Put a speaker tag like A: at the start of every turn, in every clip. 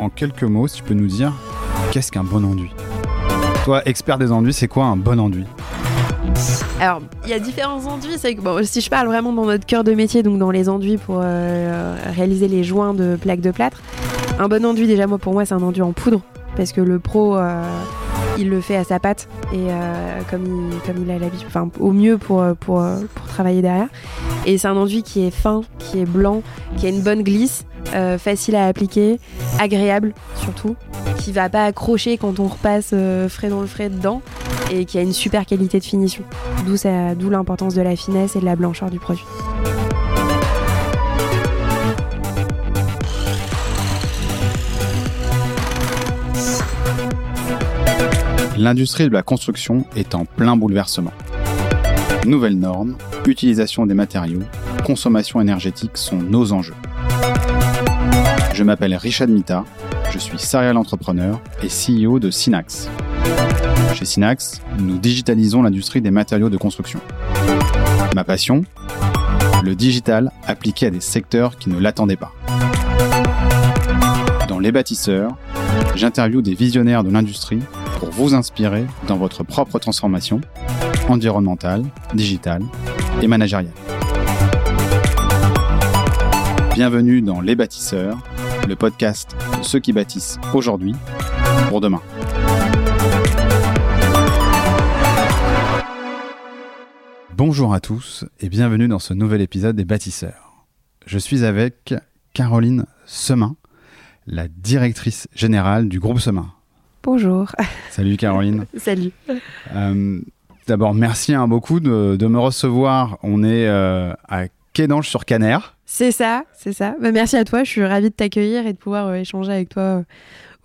A: En quelques mots, si tu peux nous dire, qu'est-ce qu'un bon enduit? Toi, expert des enduits, c'est quoi un bon enduit?
B: Alors, il y a différents enduits. C'est que, si je parle vraiment dans notre cœur de métier, donc dans les enduits pour euh, réaliser les joints de plaques de plâtre, un bon enduit, déjà, moi, pour moi, c'est un enduit en poudre. Parce que le pro, euh, il le fait à sa patte et euh, comme, il, a l'habitude, enfin, au mieux pour, pour, pour travailler derrière. Et c'est un enduit qui est fin, qui est blanc, qui a une bonne glisse. Euh, facile à appliquer, agréable surtout, qui va pas accrocher quand on repasse euh, frais dans le frais dedans et qui a une super qualité de finition. D'où l'importance de la finesse et de la blancheur du produit.
A: L'industrie de la construction est en plein bouleversement. Nouvelles normes, utilisation des matériaux, consommation énergétique sont nos enjeux. Je m'appelle Richard Mita, je suis serial entrepreneur et CEO de Synax. Chez Synax, nous digitalisons l'industrie des matériaux de construction. Ma passion Le digital appliqué à des secteurs qui ne l'attendaient pas. Dans Les bâtisseurs, j'interviewe des visionnaires de l'industrie pour vous inspirer dans votre propre transformation environnementale, digitale et managériale. Bienvenue dans Les bâtisseurs, le podcast de ceux qui bâtissent aujourd'hui pour demain. Bonjour à tous et bienvenue dans ce nouvel épisode des bâtisseurs. Je suis avec Caroline Semin, la directrice générale du groupe Semin.
B: Bonjour.
A: Salut Caroline.
B: Salut.
A: Euh, D'abord, merci hein, beaucoup de, de, me recevoir. On est euh, à Quédange sur Caner.
B: C'est ça, c'est ça. Bah, merci à toi, je suis ravie de t'accueillir et de pouvoir euh, échanger avec toi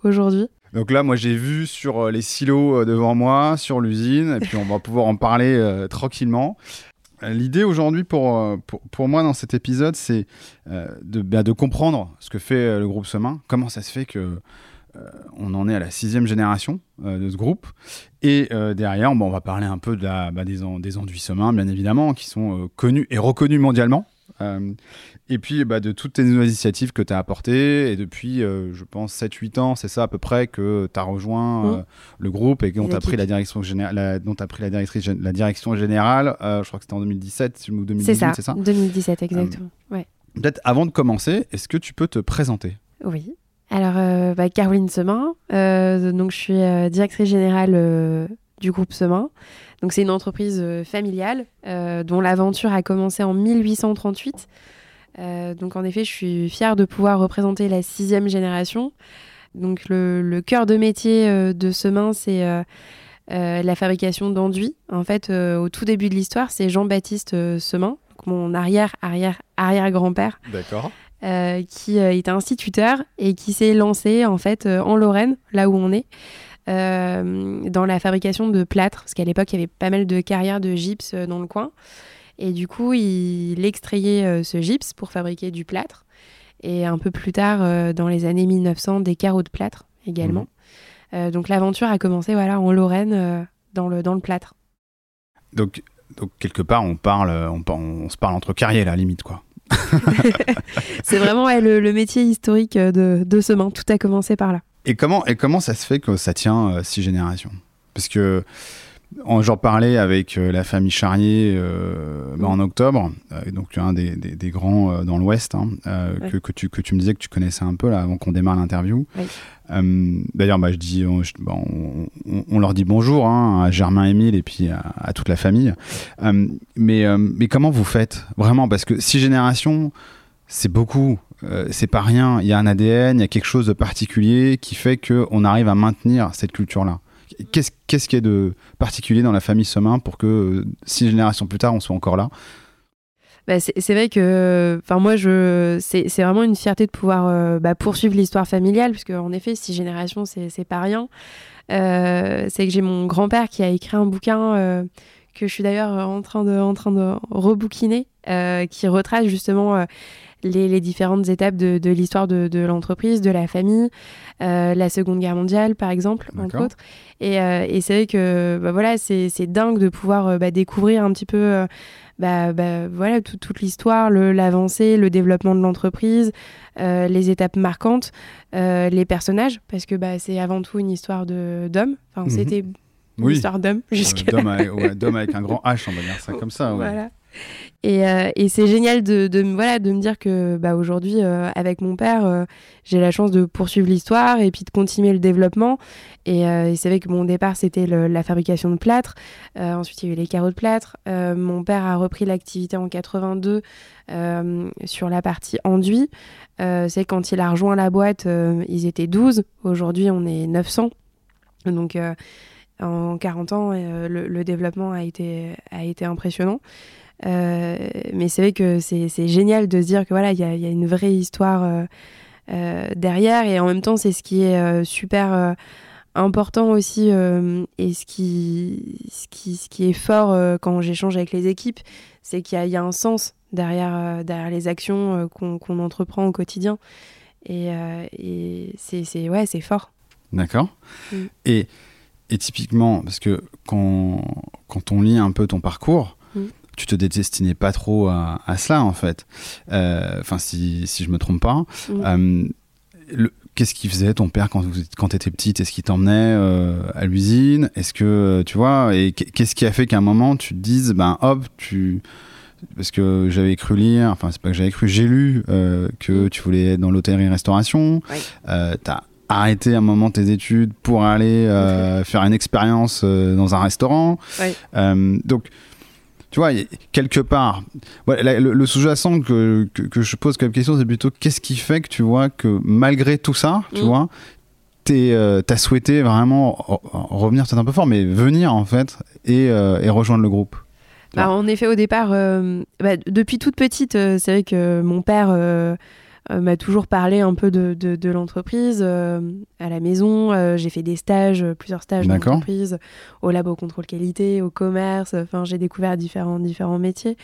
B: aujourd'hui.
A: Donc là, moi, j'ai vu sur les silos devant moi, sur l'usine, et puis on va pouvoir en parler tranquillement. L'idée aujourd'hui pour, pour, pour, moi dans cet épisode, c'est de, bah, de comprendre ce que fait le groupe Semin, comment ça se fait que on en est à la sixième génération de ce groupe. Et derrière, bon, on va parler un peu de la, bah, des, en, des enduits Semin, bien évidemment, qui sont connus et reconnus mondialement. Euh, et puis bah, de toutes tes nouvelles initiatives que tu as apportées. Et depuis, euh, je pense, 7-8 ans, c'est ça à peu près, que tu as rejoint euh, mmh. le groupe et dont tu as pris la direction générale. dont as pris la, directrice, la direction générale. je crois que c'était en 2017 ou 2018, c'est ça,
B: ça? 2017, exactement. ouais.
A: Peut-être avant de commencer, est-ce que tu peux te présenter?
B: Oui. Alors, bah, Caroline Semin, donc je suis directrice générale du groupe Semin. Donc c'est une entreprise euh, familiale euh, dont l'aventure a commencé en 1838. Euh, donc en effet, je suis fière de pouvoir représenter la sixième génération. Donc le, le cœur de métier euh, de Semin, c'est euh, la fabrication d'enduits. En fait, au tout début de l'histoire, c'est Jean-Baptiste Semin, mon arrière arrière arrière grand-père.
A: D'accord.
B: Euh, qui euh, était instituteur et qui s'est lancé en fait euh, en Lorraine, là où on est, dans la fabrication de plâtre, parce qu'à l'époque il y avait pas mal de carrières de gypse dans le coin. Et du coup, il extrayait ce gypse pour fabriquer du plâtre. Et un peu plus tard, dans les années 1900, des carreaux de plâtre également. Mmh. donc l'aventure a commencé voilà, en Lorraine, dans, le, dans le plâtre.
A: Donc, donc quelque part, on, parle, on, on se parle entre carrières, à la limite, quoi.
B: c'est vraiment le, métier historique de, de Semin. Tout a commencé par là.
A: Et comment, et comment ça se fait que ça tient euh, six générations? Parce que j'en parlais avec euh, la famille Charrier euh, bah, en octobre, euh, donc un des, des, des grands euh, dans l'Ouest, hein, ouais. que, que, tu, que tu me disais que tu connaissais un peu là, avant qu'on démarre l'interview. D'ailleurs, bah, je dis, on, je, bah, on, on, leur dit bonjour hein, à Germain Émile et puis à, à toute la famille. mais, mais comment vous faites vraiment? Parce que six générations, c'est beaucoup. Euh, c'est pas rien. Il y a un ADN, il y a quelque chose de particulier qui fait qu'on arrive à maintenir cette culture-là. Qu'est-ce qu'est-ce qui est de particulier dans la famille Semin pour que euh, six générations plus tard, on soit encore là?
B: Bah, c'est vrai que enfin moi je c'est vraiment une fierté de pouvoir euh, bah, poursuivre l'histoire familiale puisque en effet six générations c'est pas rien. Euh, c'est que j'ai mon grand-père qui a écrit un bouquin que je suis d'ailleurs en train de, en train de rebouquiner, qui retrace justement les, différentes étapes de, l'histoire de, l'entreprise, de la famille, la Seconde Guerre mondiale par exemple, entre autres. Et, c'est vrai que bah, voilà, c'est dingue de pouvoir bah, découvrir un petit peu bah, bah, voilà, toute l'histoire, l'avancée, le, développement de l'entreprise, euh, les étapes marquantes, euh, les personnages, parce que bah, c'est avant tout une histoire d'hommes. Enfin, mhm. c'était une histoire d'hommes euh, jusqu'à
A: D'hommes avec, avec, un grand H, on va dire ça comme ça.
B: Voilà. Et, euh, et c'est génial de, voilà, de me dire que bah, aujourd'hui, euh, avec mon père, euh, j'ai la chance de poursuivre l'histoire et puis de continuer le développement. Et, c'est vrai que mon départ, c'était la fabrication de plâtre. ensuite, il y a eu les carreaux de plâtre. mon père a repris l'activité en 82 sur la partie enduit. c'est quand il a rejoint la boîte, ils étaient 12. Aujourd'hui, on est 900. Donc, en 40 ans, le, le, développement a été, a été impressionnant. Euh, mais c'est vrai que c'est génial de se dire que voilà, il y a, y a, une vraie histoire euh, euh, derrière et en même temps, c'est ce qui est super important aussi et ce qui, ce, qui, ce qui est fort quand j'échange avec les équipes, c'est qu'il y, y, a un sens derrière, derrière les actions qu'on entreprend au quotidien. Et, et c'est ouais, fort.
A: D'accord. Mm. Et, et, typiquement, parce que quand, quand on lit un peu ton parcours, tu te destinais pas trop à, cela en fait. Euh, enfin, si, si je me trompe pas. Euh, qu'est-ce qu'il faisait ton père quand, quand tu étais petite? Est-ce qu'il t'emmenait euh, à l'usine? Est-ce que tu vois Et qu'est-ce qui a fait qu'à un moment tu te dises ben hop tu parce que j'avais cru lire, enfin c'est pas que j'avais cru, j'ai lu que tu voulais être dans l'hôtellerie-restauration. Oui. t'as arrêté un moment tes études pour aller faire une expérience dans un restaurant. Oui. donc tu vois, quelque part, le, sous-jacent que, que, je pose comme question, c'est plutôt qu'est-ce qui fait que tu vois que malgré tout ça, tu mm. vois, euh, as souhaité vraiment revenir peut-être un peu fort, mais venir en fait et, euh, et rejoindre le groupe
B: bah, En effet, au départ, euh, bah, depuis toute petite, c'est vrai que mon père m'a toujours parlé un peu de, de, l'entreprise euh, à la maison. Euh, j'ai fait des stages, plusieurs stages d'entreprise, au labo contrôle qualité, au commerce. Enfin, j'ai découvert différents, différents métiers.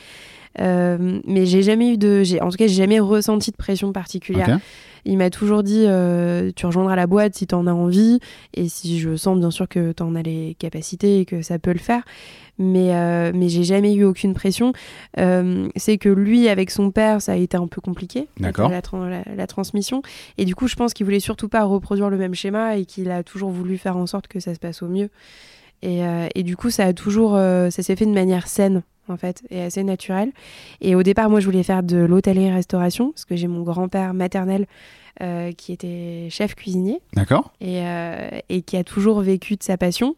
B: mais j'ai jamais eu de, en tout cas, j'ai jamais ressenti de pression particulière. Il m'a toujours dit, tu rejoindras la boîte si tu en as envie et si je sens bien sûr que tu en as les capacités et que ça peut le faire mais, euh, mais j'ai jamais eu aucune pression. Euh, c'est que lui, avec son père, ça a été un peu compliqué, la, la, transmission. Et du coup, je pense qu'il voulait surtout pas reproduire le même schéma et qu'il a toujours voulu faire en sorte que ça se passe au mieux. Et, euh, et du coup, ça a toujours, ça s'est fait de manière saine en fait, et assez naturelle. Et au départ, moi, je voulais faire de l'hôtellerie-restauration, parce que j'ai mon grand-père maternel qui était chef cuisinier.
A: D'accord.
B: Et, et, qui a toujours vécu de sa passion.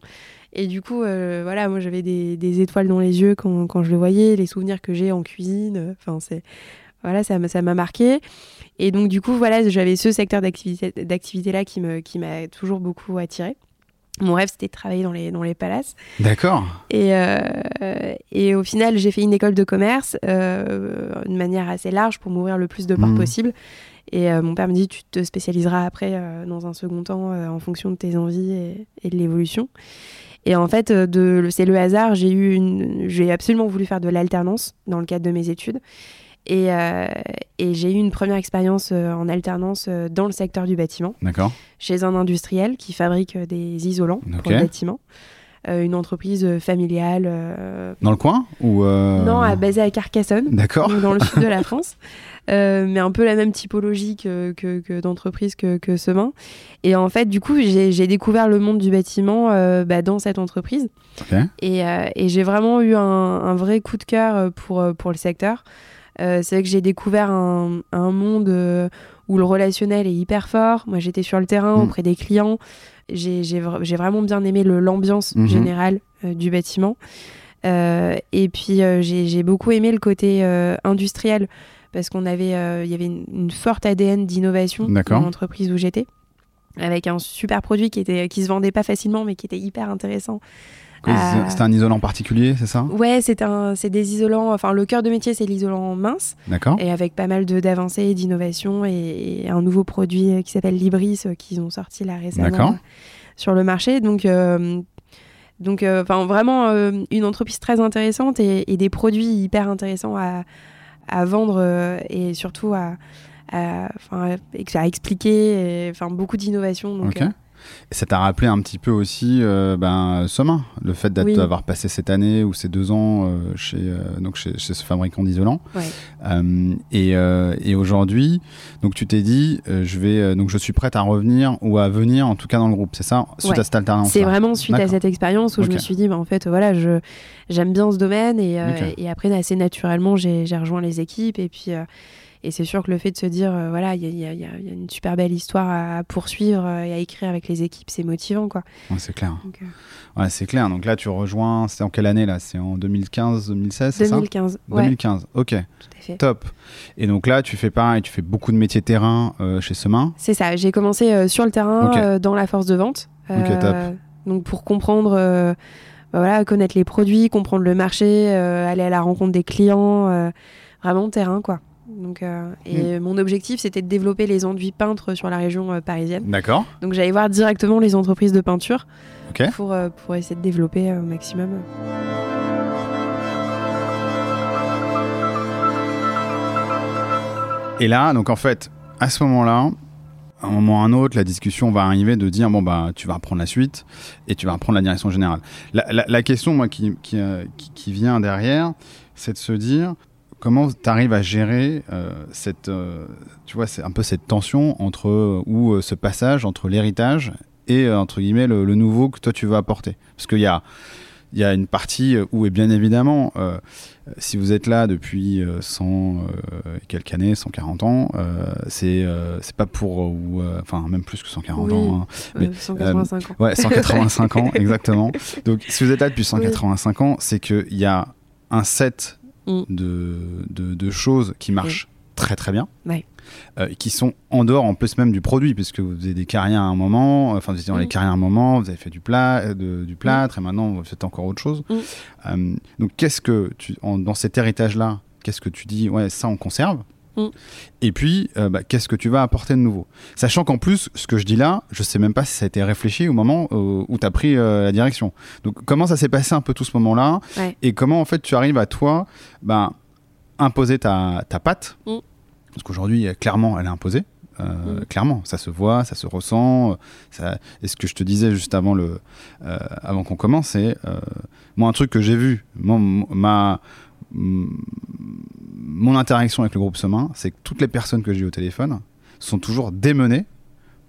B: Et du coup, euh, voilà, moi j'avais des, étoiles dans les yeux quand, quand je le voyais, les souvenirs que j'ai en cuisine. Enfin, c'est voilà, ça m'a marqué. Et donc, du coup, voilà, j'avais ce secteur d'activité-là qui m'a qui toujours beaucoup attiré. Mon rêve, c'était de travailler dans les, dans les palaces.
A: D'accord.
B: Et, euh, et au final, j'ai fait une école de commerce euh, de manière assez large pour m'ouvrir le plus de portes mmh. possible. Et mon père me dit, tu te spécialiseras après, dans un second temps, en fonction de tes envies et, et de l'évolution. Et en fait, euh, de, c'est le hasard. J'ai eu une, j'ai absolument voulu faire de l'alternance dans le cadre de mes études. Et, euh, et j'ai eu une première expérience euh, en alternance dans le secteur du bâtiment.
A: D'accord.
B: Chez un industriel qui fabrique des isolants pour le bâtiment. une entreprise familiale.
A: Dans le coin ou
B: Non, basée à Carcassonne.
A: D'accord.
B: Dans le sud de la France. Euh, mais un peu la même typologie que, que, d'entreprise que, que Semin. Et en fait, du coup, j'ai découvert le monde du bâtiment euh, bah, dans cette entreprise. Et, euh, et j'ai vraiment eu un, un, vrai coup de cœur pour, pour le secteur. C'est vrai que j'ai découvert un, un monde où le relationnel est hyper fort. Moi, j'étais sur le terrain mm. auprès des clients. J'ai vraiment bien aimé l'ambiance mm-hmm. générale du bâtiment. et puis, j'ai beaucoup aimé le côté industriel parce qu'on avait, euh, il y avait une, forte ADN d'innovation dans l'entreprise où j'étais, avec un super produit qui était, qui se vendait pas facilement, mais qui était hyper intéressant.
A: C'était un isolant particulier, c'est ça?
B: Ouais, c'est un, c'est des isolants. Enfin, le cœur de métier, c'est l'isolant mince.
A: D'accord.
B: Et avec pas mal d'avancées, d'innovations et, un nouveau produit qui s'appelle Libris, euh, qu'ils ont sorti là récemment sur le marché. Donc, euh, Donc, euh, vraiment euh, une entreprise très intéressante et, et, des produits hyper intéressants à, à vendre euh, et surtout à, à, à expliquer. Enfin, beaucoup d'innovation. Donc,
A: okay. Et ça t'a rappelé un petit peu aussi euh, ben, Soma, le fait d'avoir oui. passé cette année ou ces deux ans euh, chez, euh, donc chez, chez, ce fabricant d'isolants.
B: Ouais.
A: Euh, et, et aujourd'hui, donc tu t'es dit, je vais, donc je suis prête à revenir ou à venir, en tout cas dans le groupe, c'est ça, suite
B: ouais.
A: à cette alternance.
B: C'est vraiment suite à cette expérience où okay. je me suis dit, bah, en fait, voilà, je j'aime bien ce domaine et,
A: okay.
B: et après assez naturellement, j'ai rejoint les équipes et puis. Et c'est sûr que le fait de se dire, euh, voilà, il y, y, y, a une super belle histoire à poursuivre euh, et à écrire avec les équipes, c'est motivant, quoi.
A: Ouais, c'est clair. Donc, euh... ouais, c'est clair. Donc là, tu rejoins, c'est en quelle année là? C'est en 2015, 2016, c'est ça?
B: 2015.
A: Ouais. 2015. Ok.
B: Tout à fait.
A: Top. Et donc là, tu fais pareil, tu fais beaucoup de métiers terrain euh, chez Semain.
B: C'est ça. J'ai commencé sur le terrain, okay. dans la force de vente.
A: ok, top.
B: Donc pour comprendre. Bah voilà, connaître les produits, comprendre le marché, aller à la rencontre des clients, vraiment terrain quoi. Donc, euh, et mmh. mon objectif, c'était de développer les enduits peintres sur la région euh, parisienne.
A: D'accord.
B: Donc j'allais voir directement les entreprises de peinture
A: okay.
B: pour, euh, pour essayer de développer au maximum.
A: Et là, donc en fait, à ce moment-là, à un moment ou à un autre, la discussion va arriver de dire bon bah tu vas reprendre la suite et tu vas reprendre la direction générale. La, la, la question moi qui, qui, qui, qui vient derrière, c'est de se dire comment tu arrives à gérer euh, cette, euh, tu vois, c'est un peu cette tension entre euh, ou ce passage entre l'héritage et entre guillemets le, le, nouveau que toi tu veux apporter, parce qu'il y a il y a une partie où, et bien évidemment, si vous êtes là depuis 100 euh, quelques années, 140 ans, c'est c'est pas pour, ou enfin même plus que 140
B: oui,
A: ans. Hein,
B: mais, 185 ans.
A: Ouais, 185 ans, exactement. Donc si vous êtes là depuis 185 oui. ans, c'est qu'il y a un set
B: mm.
A: de, de, de, choses qui marchent
B: oui.
A: très très bien.
B: Ouais.
A: Euh, qui sont en dehors en plus même du produit puisque vous faisiez des carrières à un moment enfin vous étiez dans
B: Mm.
A: les carrières à un moment vous avez fait du plat de, du plâtre et maintenant vous faites encore autre chose
B: Mm.
A: euh, donc qu'est-ce que tu en, dans cet héritage là qu'est-ce que tu dis ouais ça on conserve
B: Mm.
A: et puis euh, bah, qu'est-ce que tu vas apporter de nouveau? Sachant qu'en plus ce que je dis là je sais même pas si ça a été réfléchi au moment où, où tu as pris euh, la direction donc comment ça s'est passé un peu tout ce moment là
B: ouais.
A: et comment en fait tu arrives à toi bah, imposer ta, ta patte?
B: Mm.
A: parce qu'aujourd'hui, clairement, elle est imposée. Euh,
B: Mm.
A: Clairement, ça se voit, ça se ressent. Ça... Et ce que je te disais juste avant, le, euh, avant qu'on commence, c'est euh, moi un truc que j'ai vu, mon, ma, mon interaction avec le groupe Semain, c'est que toutes les personnes que j'ai au téléphone sont toujours démenées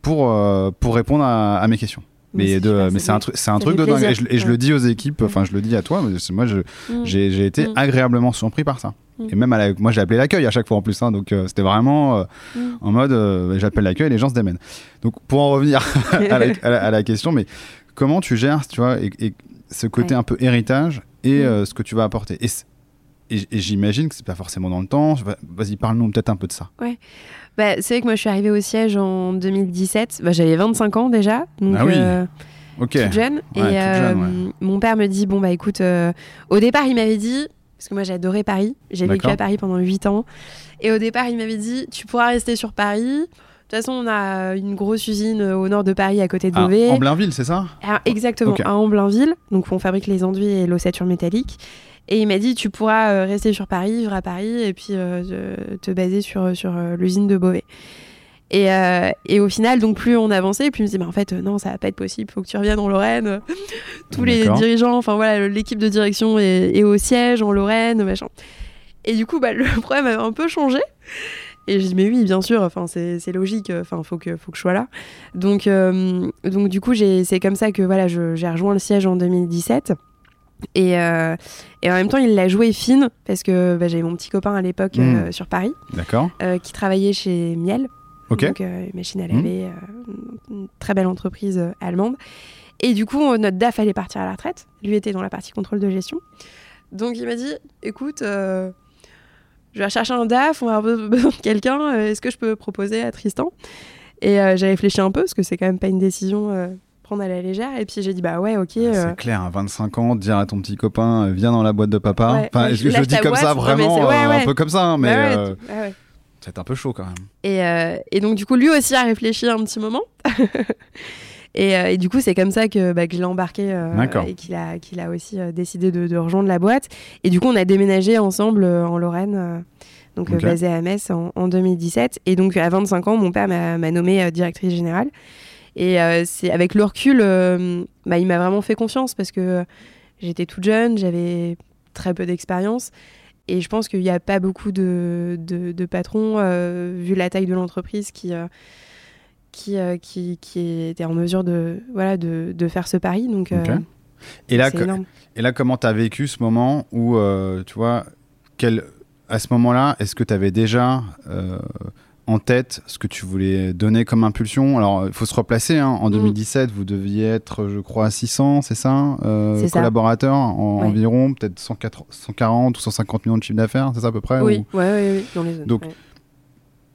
A: pour, euh, pour répondre à, à mes questions. Mais, de, mais c'est un truc, c'est un truc de dingue. Et je, et je
B: ouais.
A: le dis aux équipes, enfin, je le dis à toi. Moi, je,
B: Mm.
A: j'ai été
B: Mm.
A: agréablement surpris par ça.
B: Mm.
A: Et même, à la, moi, j'ai appelé l'accueil à chaque fois en plus. Hein, donc, euh, c'était vraiment euh, en mode, euh, j'appelle l'accueil et les gens se démènent. Donc, pour en revenir à, la, à, la, à, la, question, mais comment tu gères, tu vois, et, et ce côté
B: Ouais.
A: un peu héritage et ce que tu vas apporter? Et, et, et j'imagine que c'est pas forcément dans le temps. Vas-y, parle-nous peut-être un peu de ça.
B: Ouais. Bah, c'est vrai que moi, je suis arrivée au siège en 2017. Bah, J'avais 25 ans déjà. Donc,
A: ah oui.
B: euh,
A: okay.
B: toute jeune.
A: Ouais,
B: et
A: toute
B: euh,
A: jeune, ouais.
B: mon père me dit bon bah écoute, euh, au départ il m'avait dit parce que moi j'ai adoré Paris, j'ai vécu à Paris pendant 8 ans, et au départ il m'avait dit tu pourras rester sur Paris. De toute façon, on a une grosse usine au nord de Paris, à côté de Beauvais.
A: Ah, en Blainville, c'est ça?
B: Alors, Exactement,
A: okay.
B: à Amblainville. Donc, on fabrique les enduits et l'ossature métallique. Et il m'a dit, tu pourras euh, rester sur Paris, vivre à Paris, et puis euh, te baser sur, sur euh, l'usine de Beauvais. Et, euh, et, au final, donc plus on avançait, plus il me disait, mais en fait, non, ça va pas être possible, faut que tu reviennes en Lorraine. Tous les dirigeants, enfin voilà, l'équipe de direction est, est, au siège en Lorraine, machin. Et du coup, bah, le problème avait un peu changé. Et je dis, mais oui, bien sûr, enfin, c'est logique, enfin, faut que, faut que je sois là. Donc, euh, donc du coup, c'est comme ça que voilà, j'ai rejoint le siège en 2017. Et, euh, et, en même temps, il l'a joué fine parce que bah, j'avais mon petit copain à l'époque mmh. euh, sur Paris,
A: euh,
B: qui travaillait chez Miel,
A: okay.
B: donc machine à laver, mmh. une très belle entreprise allemande. Et du coup, notre DAF allait partir à la retraite. Lui était dans la partie contrôle de gestion. Donc il m'a dit, écoute, je vais chercher un DAF, on va avoir besoin de quelqu'un. Est-ce que je peux proposer à Tristan? Et j'ai réfléchi un peu parce que c'est quand même pas une décision prendre à la légère. Et puis j'ai dit, bah ouais, ok.
A: Ah, c'est clair, à 25 ans, dire à ton petit copain, euh, viens dans la boîte de papa.
B: Ouais,
A: enfin, je, je dis comme
B: boîte,
A: ça, vraiment,
B: ouais, ouais.
A: un peu comme ça, hein, mais
B: bah
A: euh,
B: ouais,
A: c'est un peu chaud quand même.
B: Et, euh, et, donc, du coup, lui aussi a réfléchi un petit moment. Et, euh, et du coup, c'est comme ça que, bah, que je l'ai embarqué euh, et qu'il a, qu'il a aussi euh, décidé de, de rejoindre la boîte. Et du coup, on a déménagé ensemble euh, en Lorraine, euh, donc euh,
A: Ok.
B: basé à Metz en, en 2017. Et donc, à 25 ans, mon père m'a nommée euh, directrice générale. Et euh, c'est avec le recul, euh, bah, il m'a vraiment fait confiance parce que j'étais toute jeune, j'avais très peu d'expérience. Et je pense qu'il n'y a pas beaucoup de, de, de patrons, euh, vu la taille de l'entreprise, qui, qui, qui, qui étaient en mesure de, voilà, de, de faire ce pari. Donc.
A: Et là, et là, comment tu as vécu ce moment où, tu vois, quel, à ce moment-là, est-ce que tu avais déjà en tête ce que tu voulais donner comme impulsion Alors, il faut se replacer. hein. En
B: Mm.
A: 2017, vous deviez être, je crois, 600, c'est ça, euh. Collaborateurs, en-
B: Ouais.
A: environ, peut-être 104 140 ou 150 millions de chiffre d'affaires, c'est ça à peu près
B: Oui,
A: ou-
B: ouais, ouais, oui, dans les zones.
A: Donc,
B: ouais.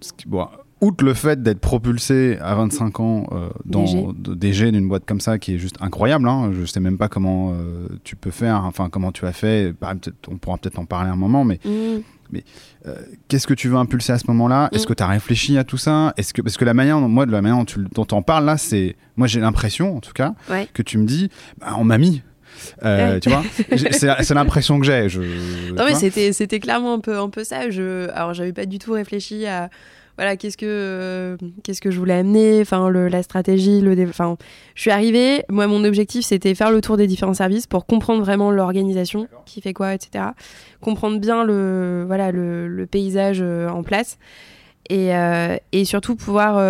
A: ce qui- bon, outre le fait d'être propulsé à 25 ans euh, dans
B: DG.
A: d'une boîte comme ça qui est juste incroyable, hein, je sais même pas comment euh, tu peux faire, enfin comment tu as fait, bah, on pourra peut-être en parler un moment, mais
B: Mmh.
A: Qu'est-ce que tu veux impulser à ce moment-là? Est-ce
B: Mm.
A: que tu as réfléchi à tout ça? Est-ce que parce que la manière, dont- moi de la manière dont tu dont t'en parles là, c'est moi j'ai l'impression en tout cas
B: Ouais.
A: que tu me dis, bah, on m'a mis. Euh,
B: Ouais.
A: Tu vois, c'est l'impression que j'ai.
B: Non mais c'était c'était clairement un peu un peu ça. Je alors j'avais pas du tout réfléchi à voilà qu'est-ce que euh, qu'est-ce que je voulais amener. Enfin la stratégie, le enfin je suis arrivée. Moi mon objectif c'était faire le tour des différents services pour comprendre vraiment l'organisation, qui fait quoi, etc. Comprendre bien le voilà le, le paysage euh, en place. Et, euh, et surtout pouvoir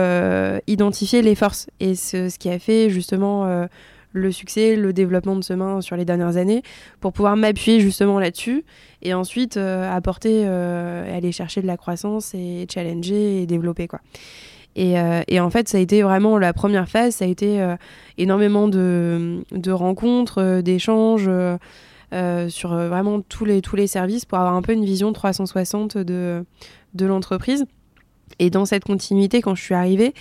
B: identifier les forces et ce, ce qui a fait justement le succès, le développement de ce main sur les dernières années, pour pouvoir m'appuyer justement là-dessus et ensuite euh, apporter, euh, aller chercher de la croissance et challenger et développer quoi. Et, euh, et en fait, ça a été vraiment la première phase, ça a été énormément de, de rencontres, d'échanges sur vraiment tous les, tous les services pour avoir un peu une vision 360 de, de l'entreprise. Et dans cette continuité, quand je suis arrivée,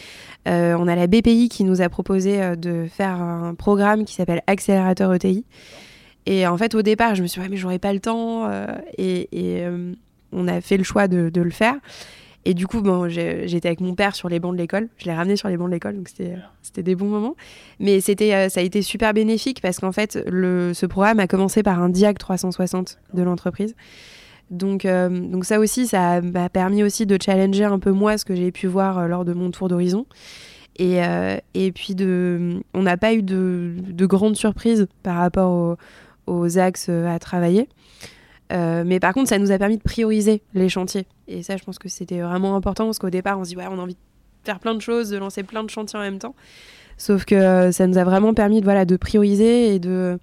B: euh, on a la BPI qui nous a proposé euh, de faire un programme qui s'appelle Accélérateur ETI. Et en fait, au départ, je me suis dit, ouais, mais j'aurais pas le temps. euh, et et, on a fait le choix de, de le faire. Et du coup, bon, j'étais avec mon père sur les bancs de l'école. Je l'ai ramené sur les bancs de l'école, donc c'était des bons moments. Mais c'était ça a été super bénéfique parce qu'en fait, le, ce programme a commencé par un diag 360 de l'entreprise. Donc, euh, donc ça aussi, ça m'a permis aussi de challenger un peu moi ce que j'ai pu voir euh, lors de mon tour d'horizon. Et, euh, et puis, de, on n'a pas eu de, de grandes surprises par rapport aux, aux axes à travailler. Mais par contre, ça nous a permis de prioriser les chantiers. Et ça, je pense que c'était vraiment important parce qu'au départ, on se dit, ouais, on a envie de faire plein de choses, de lancer plein de chantiers en même temps. Sauf que ça nous a vraiment permis de, voilà, de prioriser et de.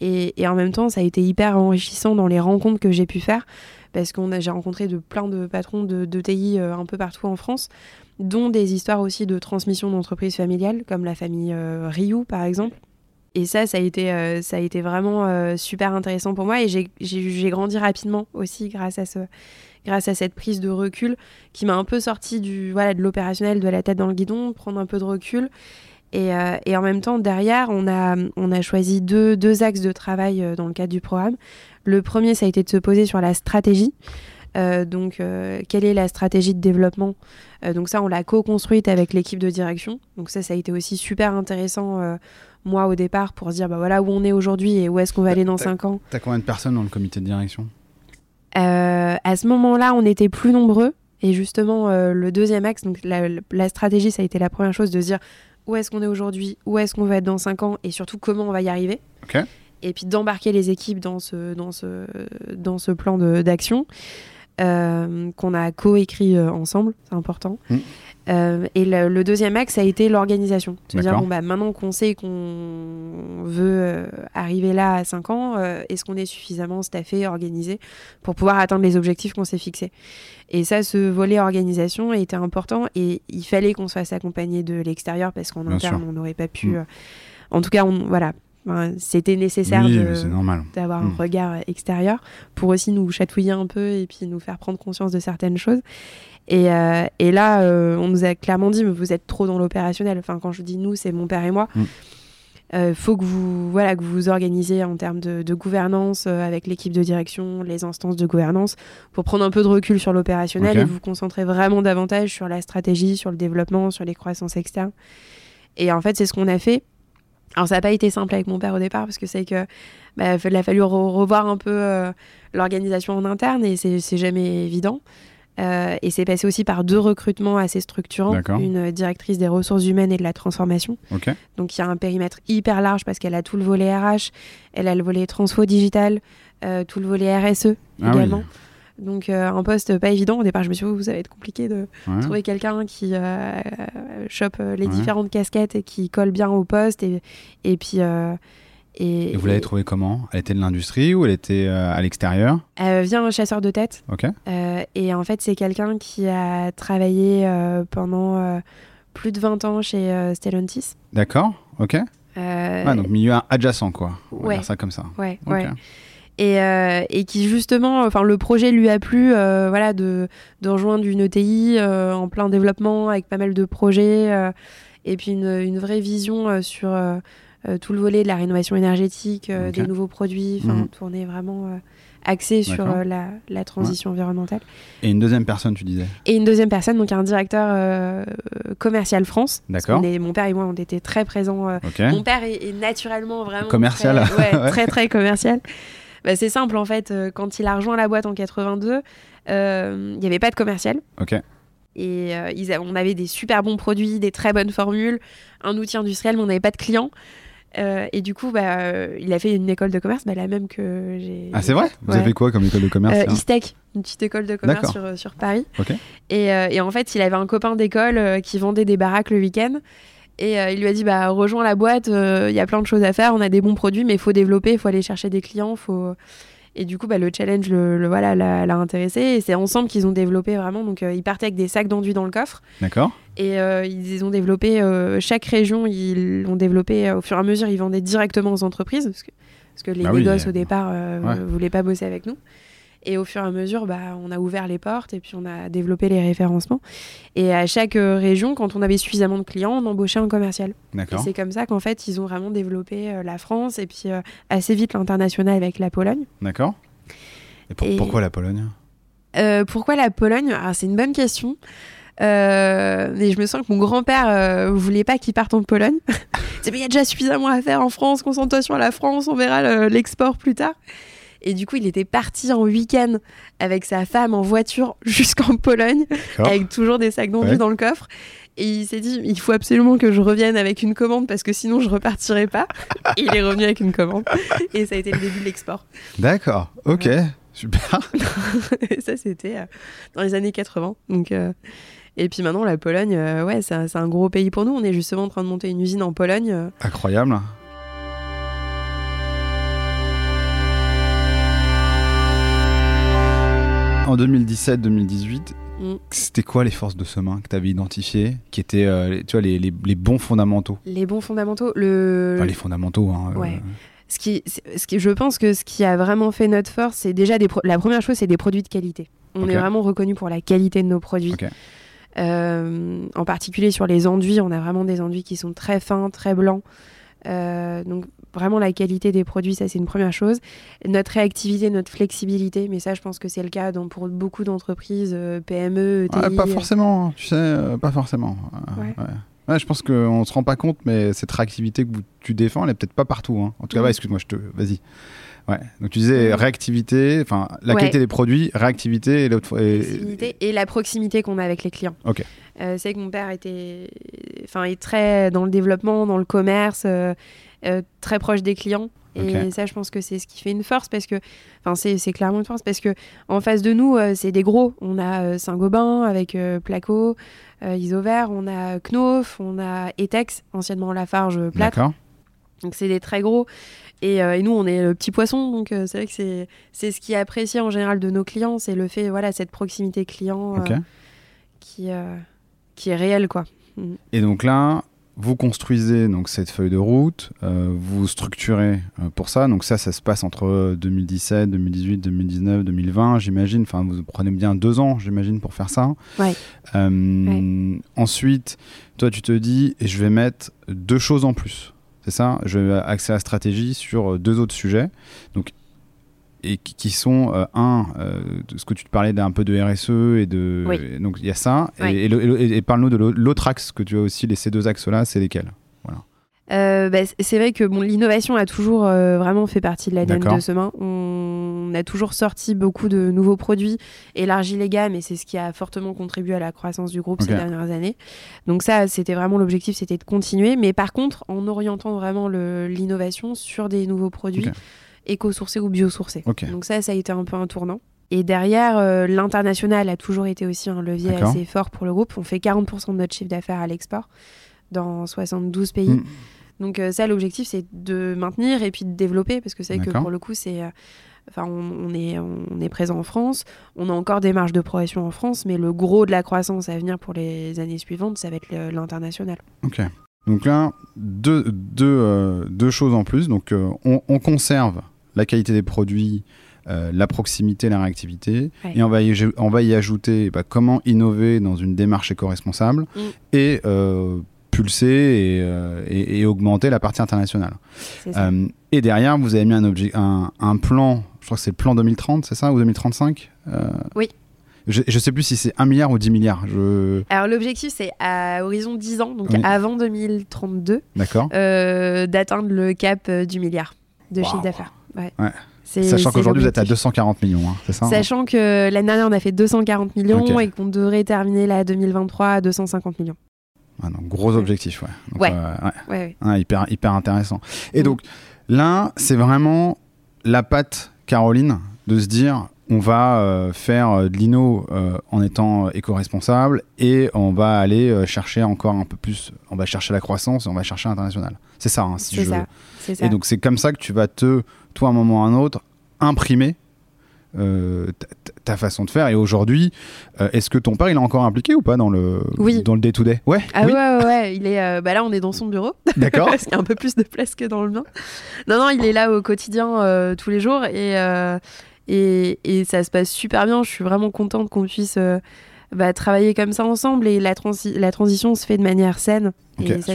B: Et, en même temps, ça a été hyper enrichissant dans les rencontres que j'ai pu faire parce que j'ai rencontré de plein de patrons de, de TI euh, un peu partout en France, dont des histoires aussi de transmission d'entreprises familiales, comme la famille euh, par exemple. Et ça, ça a été, euh, ça a été vraiment euh, super intéressant pour moi et j'ai grandi rapidement aussi grâce à, ce, grâce à cette prise de recul qui m'a un peu sorti du, voilà, de l'opérationnel, de la tête dans le guidon, prendre un peu de recul. Et, euh, et en même temps, derrière, on a, on a choisi deux, deux axes de travail euh, dans le cadre du programme. Le premier, ça a été de se poser sur la stratégie. Euh, donc, quelle est la stratégie de développement? Donc ça, on l'a co-construite avec l'équipe de direction. Donc ça, ça a été aussi super intéressant, moi, au départ, pour se dire, bah voilà où on est aujourd'hui et où est-ce qu'on va aller dans
A: T'as-
B: 5 ans.
A: T'as combien de personnes dans le comité de direction?
B: À ce moment-là, on était plus nombreux. Et justement, le deuxième axe, donc la, la stratégie, ça a été la première chose de se dire où est-ce qu'on est aujourd'hui, où est-ce qu'on va être dans 5 ans et surtout comment on va y arriver. Et puis d'embarquer les équipes dans ce, dans ce, dans ce plan d'action euh, qu'on a coécrit euh, ensemble, c'est important.
A: Mm.
B: Euh, et le, le deuxième axe, ça a été l'organisation. Se dire,
A: D'accord.
B: bon, bah, maintenant qu'on sait qu'on veut euh, arriver là à 5 ans, euh, est-ce qu'on est suffisamment staffé, organisé pour pouvoir atteindre les objectifs qu'on s'est fixés? Et ça, ce volet organisation était important et il fallait qu'on se fasse accompagner de l'extérieur parce qu'en interne,
A: sûr.
B: on n'aurait pas pu.
A: Mm.
B: en tout cas, on, voilà, c'était nécessaire
A: Oui,
B: d'avoir
A: Mm.
B: un regard extérieur pour aussi nous chatouiller un peu et puis nous faire prendre conscience de certaines choses. Et, euh, et là, euh, on nous a clairement dit, mais vous êtes trop dans l'opérationnel. Enfin, quand je dis nous, c'est mon père et moi.
A: Mm.
B: Euh, faut que vous voilà que vous vous organisez en termes de, de gouvernance avec l'équipe de direction, les instances de gouvernance, pour prendre un peu de recul sur l'opérationnel et vous concentrer vraiment davantage sur la stratégie, sur le développement, sur les croissances externes. Et en fait, c'est ce qu'on a fait. Alors, ça n'a pas été simple avec mon père au départ, parce que c'est que bah, il a fallu revoir un peu euh, l'organisation en interne, et c'est jamais évident. Euh, et c'est passé aussi par deux recrutements assez structurants, une directrice des ressources humaines et de la transformation. Donc il y a un périmètre hyper large parce qu'elle a tout le volet RH, elle a le volet transfo digital, euh, tout le volet RSE ah également. Donc euh, un poste pas évident. Au départ, je me suis dit, oh, ça va être compliqué de trouver quelqu'un qui chope les différentes casquettes et qui colle bien au poste. Et, et puis...
A: Et, vous l'avez trouvé comment? Elle était de l'industrie ou elle était à l'extérieur?
B: Elle vient un chasseur de tête.
A: Ok.
B: et en fait, c'est quelqu'un qui a travaillé pendant plus de 20 ans chez Stellantis.
A: D'accord, ok. donc milieu adjacent, quoi. On va dire ça comme ça.
B: Ouais, ouais et, euh, et, qui justement, enfin le projet lui a plu, euh, voilà, de, de, rejoindre une ETI euh, en plein développement avec pas mal de projets et puis une, une vraie vision sur tout le volet de la rénovation énergétique, des nouveaux produits, enfin mmh. tourner vraiment axé sur la, la, transition environnementale.
A: Et une deuxième personne, tu disais
B: Et une deuxième personne, donc un directeur commercial France.
A: D'accord.
B: Mon père et moi, on était très présents. Mon père est, naturellement vraiment
A: commercial,
B: très, ouais, très très commercial. Bah, c'est simple en fait. Euh, quand il a rejoint la boîte en 82, euh, il n'y avait pas de commercial.
A: Ok.
B: Et euh, on avait des super bons produits, des très bonnes formules, un outil industriel, mais on n'avait pas de clients. Et du coup, bah, il a fait une école de commerce, bah, la même que j'ai.
A: Ah, c'est vrai Vous avez quoi comme école de commerce
B: euh, ISTEC, une petite école de commerce sur, sur, Paris. Et, et, en fait, il avait un copain d'école qui vendait des baraques le week-end. Et euh, il lui a dit bah rejoins la boîte, il euh, y a plein de choses à faire, on a des bons produits, mais il faut développer, il faut aller chercher des clients, faut et du coup bah, le challenge le, voilà l'a intéressé et c'est ensemble qu'ils ont développé vraiment donc euh, ils partaient avec des sacs d'enduit dans le coffre.
A: D'accord.
B: Et ils ont développé chaque région ils l'ont développé au fur et à mesure ils vendaient directement aux entreprises parce que parce que les bah au départ ne voulaient pas bosser avec nous. Et au fur et à mesure, bah, on a ouvert les portes et puis on a développé les référencements. Et à chaque euh, région, quand on avait suffisamment de clients, on embauchait un commercial. Et c'est comme ça qu'en fait, ils ont vraiment développé euh, la France et puis euh, assez vite l'international avec la Pologne.
A: D'accord. Et, pourquoi la Pologne?
B: Pourquoi la Pologne? Ah, C'est une bonne question. Mais je me sens que mon grand-père ne voulait pas qu'il parte en Pologne. il y a déjà suffisamment à faire en France, concentre-toi sur la France, on verra l'export plus tard. Et du coup, il était parti en week-end avec sa femme en voiture jusqu'en Pologne, avec toujours des sacs d'enduit dans le coffre. Et il s'est dit, il faut absolument que je revienne avec une commande parce que sinon je repartirai pas. et il est revenu avec une commande. Et ça a été le début de l'export.
A: D'accord, ok, super.
B: et ça, c'était euh, dans les années 80. Donc, euh, Et puis maintenant, la Pologne, euh, ouais, c'est un, gros pays pour nous. On est justement en train de monter une usine en Pologne.
A: Incroyable. En 2017-2018, mm. c'était quoi les forces de ce main que tu avais identifiées, qui étaient euh, tu vois, les, les, bons fondamentaux?
B: Les bons fondamentaux le...
A: les fondamentaux. Hein,
B: euh. ouais. Ce qui, ce qui, je pense que ce qui a vraiment fait notre force, c'est déjà des la première chose, c'est des produits de qualité. On est vraiment reconnu pour la qualité de nos produits. En particulier sur les enduits, on a vraiment des enduits qui sont très fins, très blancs. donc vraiment la qualité des produits, ça c'est une première chose. Notre réactivité, notre flexibilité, mais ça je pense que c'est le cas dans, pour beaucoup d'entreprises, euh, PME,
A: pas forcément, tu sais, euh, pas forcément. Ouais. je pense qu'on ne se rend pas compte, mais cette réactivité que tu défends, elle est peut-être pas partout. Hein. En tout cas, mm. excuse-moi, je te... vas-y. Ouais. Donc tu disais réactivité, enfin la qualité des produits, réactivité et l'autre
B: et... et la proximité qu'on a avec les clients.
A: Ok.
B: Euh, c'est que mon père était, enfin, est très dans le développement, dans le commerce. Euh, très proche des clients. Et ça, je pense que c'est ce qui fait une force parce que, enfin, c'est clairement une force parce que en face de nous, euh, c'est des gros. On a euh, Saint-Gobain avec Placo, Isover, on a Knof, on a Etex, anciennement Lafarge Plâtre. Donc c'est des très gros. Et, nous, on est le petit poisson, donc c'est vrai que c'est ce qui est apprécié en général de nos clients, c'est le fait, voilà, cette proximité client qui, qui est réelle, quoi.
A: Mm. Et donc là, vous construisez donc cette feuille de route, euh, vous structurez euh, pour ça. Donc ça, ça se passe entre 2017, 2018, 2019, 2020, j'imagine. Enfin, vous prenez bien deux ans, j'imagine, pour faire ça.
B: Euh,
A: ensuite, toi, tu te dis, et je vais mettre deux choses en plus. C'est ça Je vais axer la stratégie sur deux autres sujets. Donc et qui, sont euh, un euh, ce que tu te parlais d'un peu de RSE et de donc il y a ça. Et, parle-nous de l'autre axe que tu as aussi les ces deux axes là c'est lesquels?
B: Euh, bah, c'est vrai que bon, l'innovation a toujours euh, vraiment fait partie de l'ADN de Semain. On a toujours sorti beaucoup de nouveaux produits, élargi les gammes, et c'est ce qui a fortement contribué à la croissance du groupe ces dernières années. Donc ça, c'était vraiment l'objectif, c'était de continuer. Mais par contre, en orientant vraiment l'innovation sur des nouveaux produits
A: Ok.
B: éco-sourcés ou biosourcés. Donc ça, ça a été un peu un tournant. Et derrière, euh, l'international a toujours été aussi un levier assez fort pour le groupe. On fait 40% de notre chiffre d'affaires à l'export dans 72 pays.
A: Mm.
B: Donc euh, ça, l'objectif, c'est de maintenir et puis de développer, parce que c'est que pour le coup, c'est... euh, Enfin, on, on est, on est présent en France, on a encore des marges de progression en France, mais le gros de la croissance à venir pour les années suivantes, ça va être l'international.
A: Ok. Donc là, deux, deux, euh, deux choses en plus. Donc, euh, on, on conserve la qualité des produits, euh, la proximité, la réactivité,
B: Ouais.
A: et on va y, on va y ajouter bah, comment innover dans une démarche éco-responsable
B: Mm.
A: et pulser et, euh, et- et augmenter la partie internationale. Euh, et derrière, vous avez mis un, objet, un, un plan, je crois que c'est le plan 2030, c'est ça, ou 2035 Euh,
B: Oui.
A: Je, je sais plus si c'est 1 milliard ou 10 milliards. Je...
B: Alors l'objectif, c'est à horizon 10 ans, donc
A: Oui.
B: avant 2032,
A: D'accord.
B: euh, d'atteindre le cap du milliard de chiffre d'affaires. Ouais.
A: Ouais.
B: C'est-
A: Sachant qu'aujourd'hui, vous êtes à
B: l'objectif.
A: 240 millions, hein, c'est ça hein
B: Sachant que l'année dernière, on a fait 240 millions et qu'on devrait terminer là 2023 à 250 millions.
A: Ah, gros objectif, ouais. Donc,
B: Ouais.
A: euh, ouais.
B: Ouais,
A: hyper, hyper intéressant. Et
B: Mm.
A: donc, là, c'est vraiment la patte Caroline de se dire on va euh, faire euh, de l'INO euh, en étant éco-responsable et on va aller chercher encore un peu plus, on va chercher la croissance et on va chercher l'international. C'est ça, hein, si je
B: ça.
A: Et donc, c'est comme ça que tu vas te, toi, à un moment ou à un autre, imprimer ta- façon de faire. Et aujourd'hui, euh, est-ce que ton père, il est encore impliqué ou pas dans le,
B: Oui.
A: dans le day-to-day Ouais,
B: Ah
A: oui,
B: ouais, ouais, ouais, il est. euh, bah là, on est dans son bureau.
A: d'accord.
B: parce qu'il y a un peu plus de place que dans le mien. Non, non, il est là au quotidien euh, tous les jours et, et, et ça se passe super bien. Je suis vraiment contente qu'on puisse bah, travailler comme ça ensemble et la, transi- la transition se fait de manière saine.
A: Ok,
B: et ça,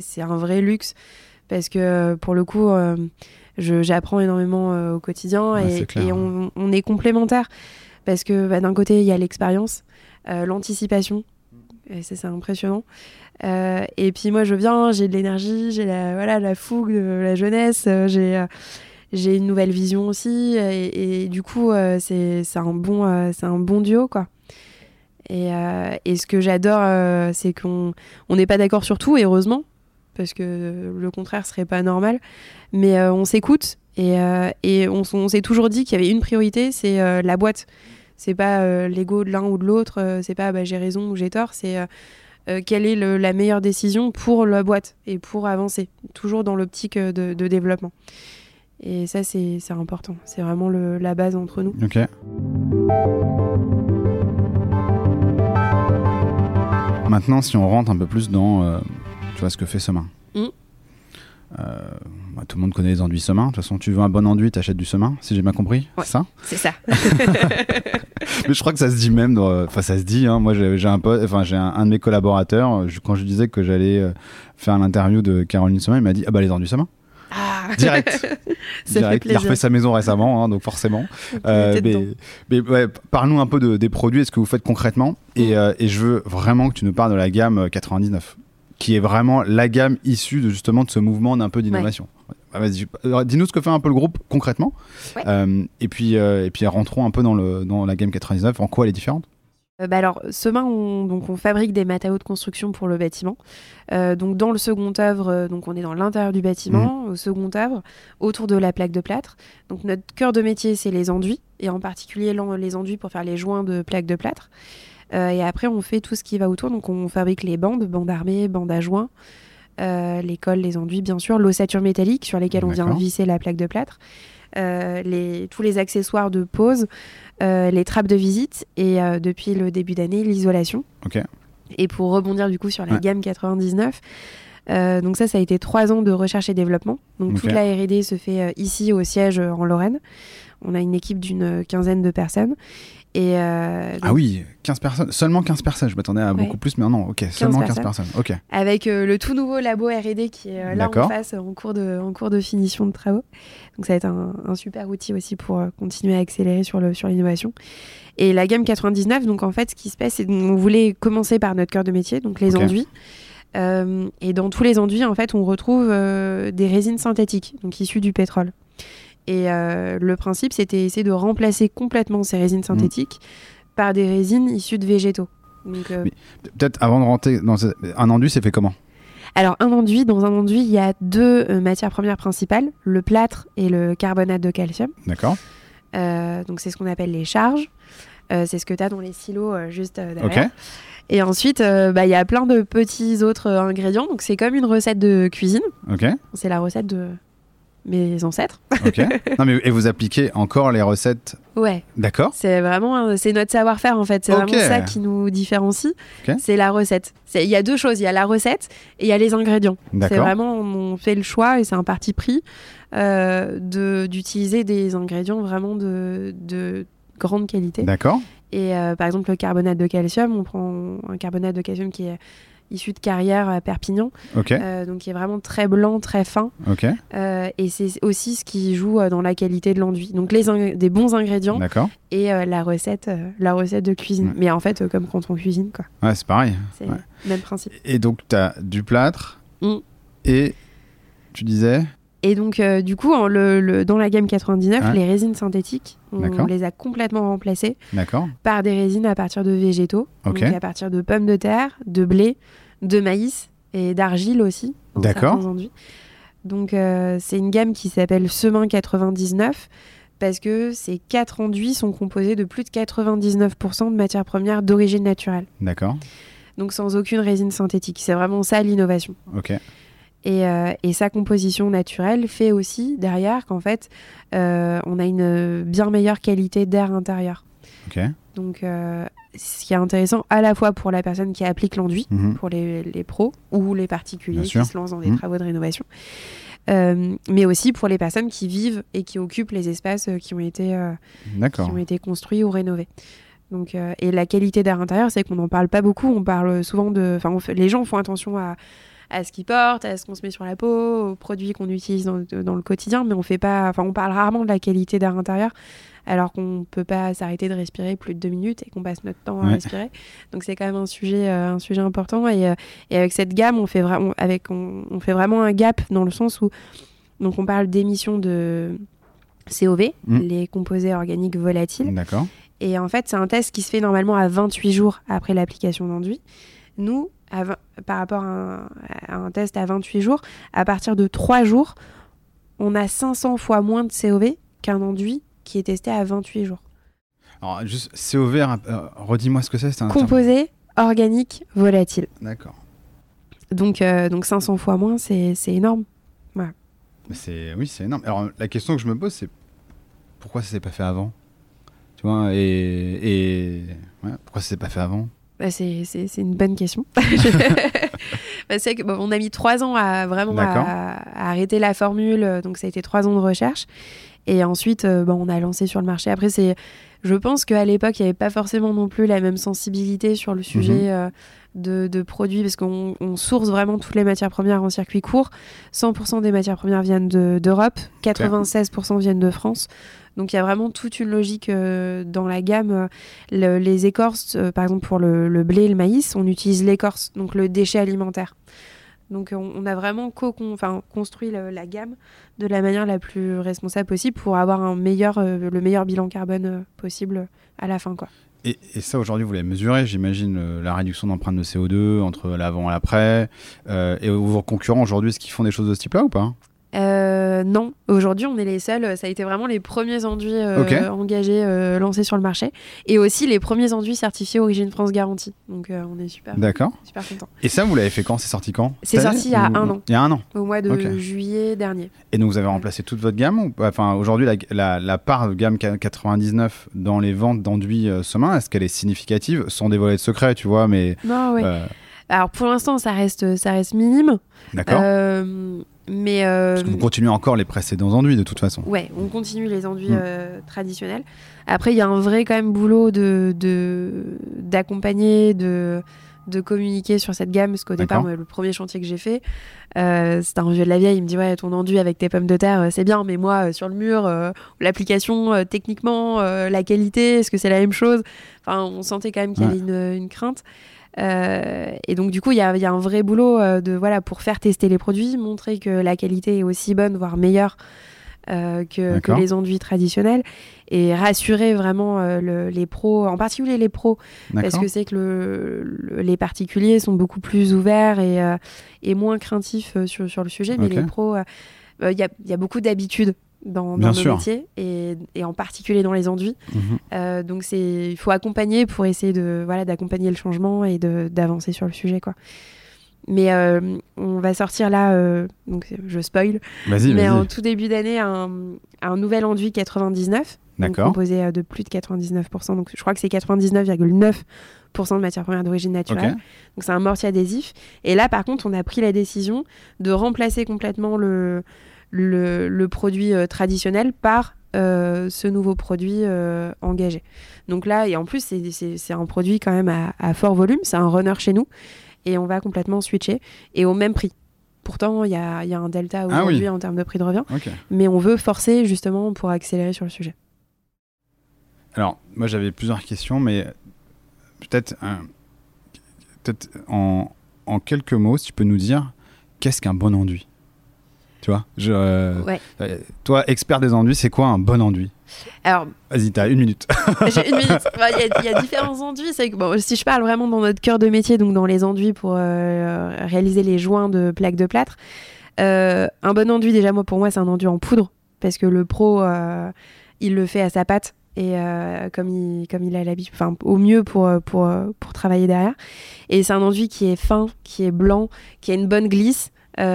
B: c'est- un vrai luxe parce que pour le coup, j'apprends énormément au quotidien
A: Ouais,
B: et on, on est complémentaires parce que bah, d'un côté, il y a l'expérience, euh, l'anticipation. Et ça, c'est impressionnant. Euh, et puis moi, je viens, j'ai de l'énergie, j'ai la, voilà, la fougue de la jeunesse, euh, j'ai, j'ai une nouvelle vision aussi. Et, et du coup, euh, c'est, un bon, euh, un bon duo, quoi. Et, euh, et ce que j'adore, c'est qu'on on n'est pas d'accord sur tout, et heureusement, parce que le contraire serait pas normal. Mais on s'écoute, et, euh, et on, s'est toujours dit qu'il y avait une priorité, c'est euh, la boîte. C'est pas euh, l'ego de l'un ou de l'autre, c'est pas bah, j'ai raison ou j'ai tort, c'est quelle est le- la meilleure décision pour la boîte et pour avancer, toujours dans l'optique de, de développement. Et ça, c'est important. C'est vraiment le- la base entre nous.
A: Ok. Maintenant, si on rentre un peu plus dans euh, tu vois, ce que fait Semin.
B: Mm.
A: Euh, bah, tout le monde connaît les enduits Semin. De toute façon, tu veux un bon enduit, t'achètes du Semin, si j'ai bien compris.
B: Ouais.
A: C'est ça
B: C'est ça.
A: Mais je crois que ça se dit même. dans- Enfin, ça se dit. hein. Moi, j'ai un, pote- enfin, j'ai un, un de mes collaborateurs. je- quand je disais que j'allais euh, faire l'interview de Caroline Semin, il m'a dit Ah bah, les enduits Semin.
B: Ah
A: Direct. Direct. Il a refait sa maison récemment, hein, donc forcément. Euh, mais
B: dedans.
A: mais ouais, parle-nous un peu de- des produits et ce que vous faites concrètement. Et,
B: Mm.
A: euh, et je veux vraiment que tu nous parles de la gamme euh, 99, qui est vraiment la gamme issue de justement de ce mouvement d'un peu d'innovation. Ah, alors, dis-nous ce que fait un peu le groupe concrètement.
B: Ouais.
A: Euh, et, puis, euh, et puis rentrons un peu dans, le, dans la gamme 99, en quoi elle est différente?
B: Euh, bah alors, Semain, on, donc on fabrique des matériaux de construction pour le bâtiment. Euh, donc dans le second œuvre, donc on est dans l'intérieur du bâtiment, au second œuvre, autour de la plaque de plâtre. Donc notre cœur de métier, c'est les enduits, et en particulier les enduits pour faire les joints de plaques de plâtre. Euh, et après, on fait tout ce qui va autour. Donc on fabrique les bandes, bandes armées, bandes à joints, euh, les cols, les enduits, bien sûr, l'ossature métallique sur lesquelles on vient visser la plaque de plâtre. euh, les, tous les accessoires de pose, euh, les trappes de visite et euh, depuis le début d'année, l'isolation.
A: Ok.
B: Et pour rebondir du coup sur la
A: Ouais.
B: gamme 99, euh, donc ça, ça a été trois ans de recherche et développement. Donc toute la R&D se fait ici au siège en Lorraine. On a une équipe d'une quinzaine de personnes. Et euh,
A: Ah oui, 15 personnes, seulement 15 personnes. Je m'attendais à
B: Ouais.
A: beaucoup plus, mais non, ok, seulement 15
B: personnes.
A: personnes. Ok.
B: avec euh, le tout nouveau labo R&D qui est euh, là en face, en cours, de, en cours de finition de travaux. Donc ça va être un, un super outil aussi pour continuer à accélérer sur l'innovation. Et la gamme 99, donc en fait, ce qui se passe, c'est qu'on voulait commencer par notre cœur de métier, donc les enduits. Euh, et dans tous les enduits, en fait, on retrouve euh, des résines synthétiques, donc issues du pétrole. Et euh, le principe, c'était essayer de remplacer complètement ces résines synthétiques par des résines issues de végétaux. Euh,
A: Peut-être avant de rentrer dans ce- un enduit, c'est fait comment?
B: Alors, un enduit, dans un enduit, il y a deux euh, matières premières principales, le plâtre et le carbonate de calcium.
A: D'accord.
B: Donc, c'est ce qu'on appelle les charges. C'est ce que tu as dans les silos juste derrière. Et ensuite, euh, bah, il y a plein de petits autres euh, ingrédients. Donc, c'est comme une recette de cuisine.
A: Ok.
B: C'est la recette de mes ancêtres.
A: Ok. non mais et vous appliquez encore les recettes.
B: Ouais,
A: D'accord.
B: c'est vraiment euh, c'est notre savoir-faire en fait. C'est
A: Ok.
B: vraiment ça qui nous différencie. C'est la recette. Il y a deux choses. Il y a la recette et il y a les ingrédients. C'est vraiment, on fait le choix et c'est un parti pris euh, de- d'utiliser des ingrédients vraiment de, de grande qualité.
A: D'accord.
B: Et euh, par exemple, le carbonate de calcium, on prend un carbonate de calcium qui est issu de carrière à Perpignan, euh, donc qui est vraiment très blanc, très fin. Euh, et c'est aussi ce qui joue euh, dans la qualité de l'enduit. Donc les des bons ingrédients et la recette, la recette de cuisine.
A: Ouais.
B: Mais en fait, comme quand on cuisine, quoi.
A: Ouais, c'est pareil.
B: C'est
A: Ouais.
B: même principe.
A: Et donc tu as du plâtre
B: Mm.
A: et tu disais
B: Et donc, euh, du coup, en le, le- dans la gamme 99,
A: Ouais.
B: les résines synthétiques, on les a complètement remplacées par des résines à partir de végétaux. Donc, à partir de pommes de terre, de blé, de maïs et d'argile aussi.
A: D'accord.
B: Donc, euh, c'est une gamme qui s'appelle Semin 99 parce que ces quatre enduits sont composés de plus de 99% de matières premières d'origine naturelle.
A: D'accord.
B: Donc, sans aucune résine synthétique. C'est vraiment ça l'innovation.
A: Ok.
B: Et, euh, et sa composition naturelle fait aussi derrière qu'en fait, euh, on a une bien meilleure qualité d'air intérieur. Donc, euh, ce qui est intéressant à la fois pour la personne qui applique l'enduit,
A: Mhm.
B: pour les, les pros ou les particuliers qui se lancent dans des
A: Mhm.
B: travaux de rénovation, Euh, mais aussi pour les personnes qui vivent et qui occupent les espaces euh, qui ont été, euh, qui ont été construits ou rénovés. Donc, et la qualité d'air intérieur, c'est qu'on n'en parle pas beaucoup. On parle souvent de. Enfin, les gens font attention à, à ce qu'ils portent, à ce qu'on se met sur la peau, aux produits qu'on utilise dans, dans le quotidien, mais on fait pas. Enfin, on parle rarement de la qualité d'air intérieur, alors qu'on peut pas s'arrêter de respirer plus de deux minutes et qu'on passe notre temps à respirer. Donc, c'est quand même un sujet, euh, un sujet important. Et, euh, et avec cette gamme, on fait vraiment, avec, on, on fait vraiment un gap dans le sens où, donc, on parle d'émissions de COV,
A: Mm.
B: les composés organiques volatiles.
A: D'accord.
B: Et en fait, c'est un test qui se fait normalement à 28 jours après l'application d'enduit. Nous, à par rapport à un, à un test à 28 jours, à partir de 3 jours, on a 500 fois moins de COV qu'un enduit qui est testé à 28 jours.
A: Alors juste COV, euh, redis-moi ce que c'est. terme-
B: Composé organique volatile.
A: D'accord.
B: Donc, euh, donc 500 fois moins, c'est c'est énorme.
A: C'est oui, c'est énorme. Alors la question que je me pose, c'est pourquoi ça s'est pas fait avant? Tu vois Et, et... ouais, pourquoi ça s'est pas fait avant?
B: Bah, c'est c'est- c'est une bonne question. Bah, c'est que bon, on a mis trois ans à vraiment à, à arrêter la formule, donc ça a été trois ans de recherche. Et ensuite, euh, bon, on a lancé sur le marché. Après, c'est, je pense qu'à l'époque, il n'y avait pas forcément non plus la même sensibilité sur le sujet euh, de, de produits, parce qu'on on source vraiment toutes les matières premières en circuit court. 100% des matières premières viennent de- d'Europe, 96% viennent de France. Donc il y a vraiment toute une logique euh, dans la gamme. Le- les écorces, euh, par exemple pour le, le blé et le maïs, on utilise l'écorce, donc le déchet alimentaire. Donc on, a vraiment construit la gamme de la manière la plus responsable possible pour avoir euh, le meilleur bilan carbone euh, possible à la fin. Quoi.
A: et, ça aujourd'hui, vous l'avez mesuré, j'imagine, euh, la réduction d'empreinte de CO2 entre l'avant et l'après. Et vos concurrents aujourd'hui, est-ce qu'ils font des choses de ce type-là ou pas?
B: Euh, non, aujourd'hui on est les seuls. Ça a été vraiment les premiers enduits euh, engagés, euh, lancés sur le marché, et aussi les premiers enduits certifiés Origine France Garantie. Donc on est super,
A: D'accord.
B: super contents.
A: Et ça, vous l'avez fait quand C'est sorti quand
B: C'est sorti il y a
A: Ou-
B: un an.
A: Il y a un an.
B: Au mois de juillet dernier.
A: Et donc vous avez remplacé toute votre gamme ou Enfin, aujourd'hui, la, la- la part de gamme 99 dans les ventes d'enduits Semin, est-ce qu'elle est significative? Sans dévoiler de secret, tu vois, mais.
B: Non, ouais. Alors pour l'instant ça reste, ça reste minime.
A: D'accord.
B: Euh, mais euh,
A: Parce que vous continuez encore les précédents enduits de toute façon.
B: ouais, on continue les enduits
A: Mm.
B: euh, traditionnels. Après, il y a un vrai quand même boulot de d'accompagner, de, de communiquer sur cette gamme. Parce qu'au départ, moi, le premier chantier que j'ai fait, euh, c'était un vieux de la vieille. Il me dit ouais, ton enduit avec tes pommes de terre, euh, c'est bien, mais moi euh, sur le mur, l'application techniquement, la qualité, est-ce que c'est la même chose? Enfin, on sentait quand même qu'il y avait une, une crainte. Et donc du coup, il y a, y a, un vrai boulot de voilà pour faire tester les produits, montrer que la qualité est aussi bonne, voire meilleure euh, que, que, les enduits traditionnels et rassurer vraiment euh, le, les pros, en particulier les pros, parce que c'est que le, les particuliers sont beaucoup plus ouverts et, euh, et moins craintifs sur, sur, le sujet, mais les pros, il y a, y, a, beaucoup d'habitudes dans, dans nos métiers et, et, en particulier dans les enduits. Mhm. donc c'est il faut accompagner pour essayer de voilà d'accompagner le changement et d'avancer sur le sujet quoi. Mais euh, on va sortir là, euh, donc je spoil, mais en tout début d'année, un, un, nouvel enduit 99, composé euh, de plus de 99%. Donc je crois que c'est 99,9% de matière première d'origine naturelle. Donc c'est un mortier adhésif. Et là, par contre, on a pris la décision de remplacer complètement le, le, le produit traditionnel par ce nouveau produit engagé. Donc là, et en plus, c'est un produit quand même à, à fort volume, c'est un runner chez nous et on va complètement switcher et au même prix. Pourtant, il y a, y a, un delta ah aujourd'hui en termes de prix de revient, mais on veut forcer justement pour accélérer sur le sujet.
A: Alors, moi j'avais plusieurs questions, mais peut-être peut en, en, quelques mots, si tu peux nous dire qu'est-ce qu'un bon enduit? Tu vois je, euh, Toi, expert des enduits, c'est quoi un bon enduit?
B: Alors,
A: Vas-y, t'as une minute.
B: J'ai une minute. Il y, a différents enduits. Que, bon, si je parle vraiment dans notre cœur de métier, donc dans les enduits pour euh, réaliser les joints de plaques de plâtre, euh, un bon enduit, déjà, moi, pour moi, c'est un enduit en poudre. Parce que le pro, euh, il le fait à sa patte et comme il comme il a l'habitude enfin au mieux pour pour pour travailler derrière et c'est un enduit qui est fin qui est blanc qui a une bonne glisse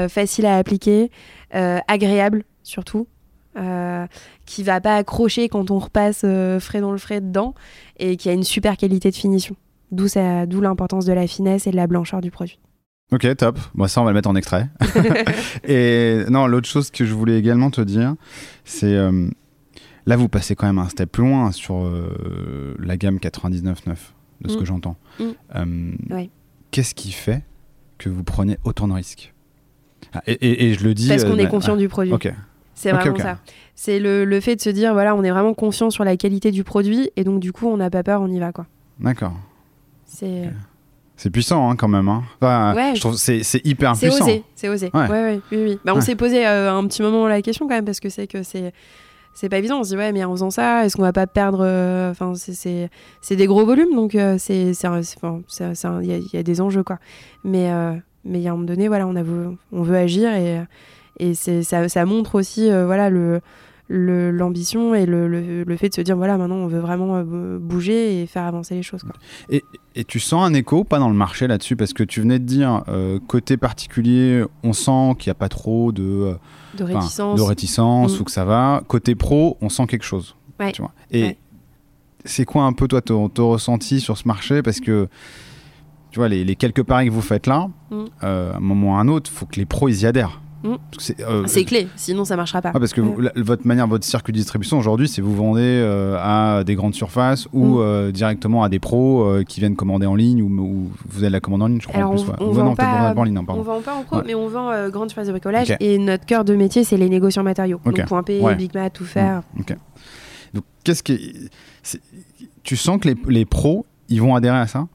B: facile à appliquer agréable surtout euh, qui va pas accrocher quand on repasse euh, frais dans le frais dedans et qui a une super qualité de finition. D'où d'où l'importance de la finesse et de la blancheur du produit.
A: Ok, top. Moi, ça, on va le mettre en extrait. et non, l'autre chose que je voulais également te dire, c'est euh, là, vous passez quand même un step plus loin sur la gamme 99.9, de ce mm. que j'entends. Mm. Qu'est-ce qui fait que vous prenez autant de risques? Ah, et, je le dis.
B: Parce qu'on est conscient du produit.
A: Ok.
B: C'est vraiment ça. C'est le, le, fait de se dire, voilà, on est vraiment confiant sur la qualité du produit et donc du coup, on n'a pas peur, on y va. quoi.
A: D'accord.
B: C'est.
A: C'est puissant hein, quand même. Hein. ouais. Je trouve c'est, c'est hyper
B: c'est
A: puissant.
B: Osé, c'est osé. Ouais. Ouais, oui, oui. Bah, on s'est posé euh, un petit moment la question quand même parce que c'est que c'est c'est pas évident. On se dit ouais, mais en faisant ça, est-ce qu'on va pas perdre euh, Enfin, c'est, c'est, c'est des gros volumes, donc euh, c'est c'est il y, y, a des enjeux quoi. Mais mais il y a un moment donné, voilà, on a on veut agir et et ça, ça, montre aussi euh, voilà le l'ambition et le, le, fait de se dire voilà maintenant on veut vraiment euh, bouger et faire avancer les choses quoi.
A: Et, et, tu sens un écho pas dans le marché là-dessus? Parce que tu venais de dire euh, côté particulier on sent qu'il n'y a pas trop de
B: de réticence,
A: de réticence mm. ou que ça va. Côté pro on sent quelque chose tu vois. Et c'est quoi un peu toi ton, ressenti sur ce marché? Parce que tu vois les, les quelques paris que vous faites là mm. à un moment ou à un autre faut que les pros ils y adhèrent
B: Mm. Euh, c'est clé, sinon ça marchera pas.
A: Ah, parce que votre manière, votre circuit de distribution aujourd'hui, c'est vous vendez euh, à des grandes surfaces ou mm. euh, directement à des pros qui viennent commander en ligne ou, vous allez la commander en ligne, je crois.
B: en plus, on, vend pas, en ligne, on vend pas en pro, mais on vend grande surface de bricolage et notre cœur de métier, c'est les négociants matériaux. Donc point P, Big Mat, tout faire.
A: Mm. Donc qu'est-ce que tu sens que les, les pros, ils vont adhérer à ça?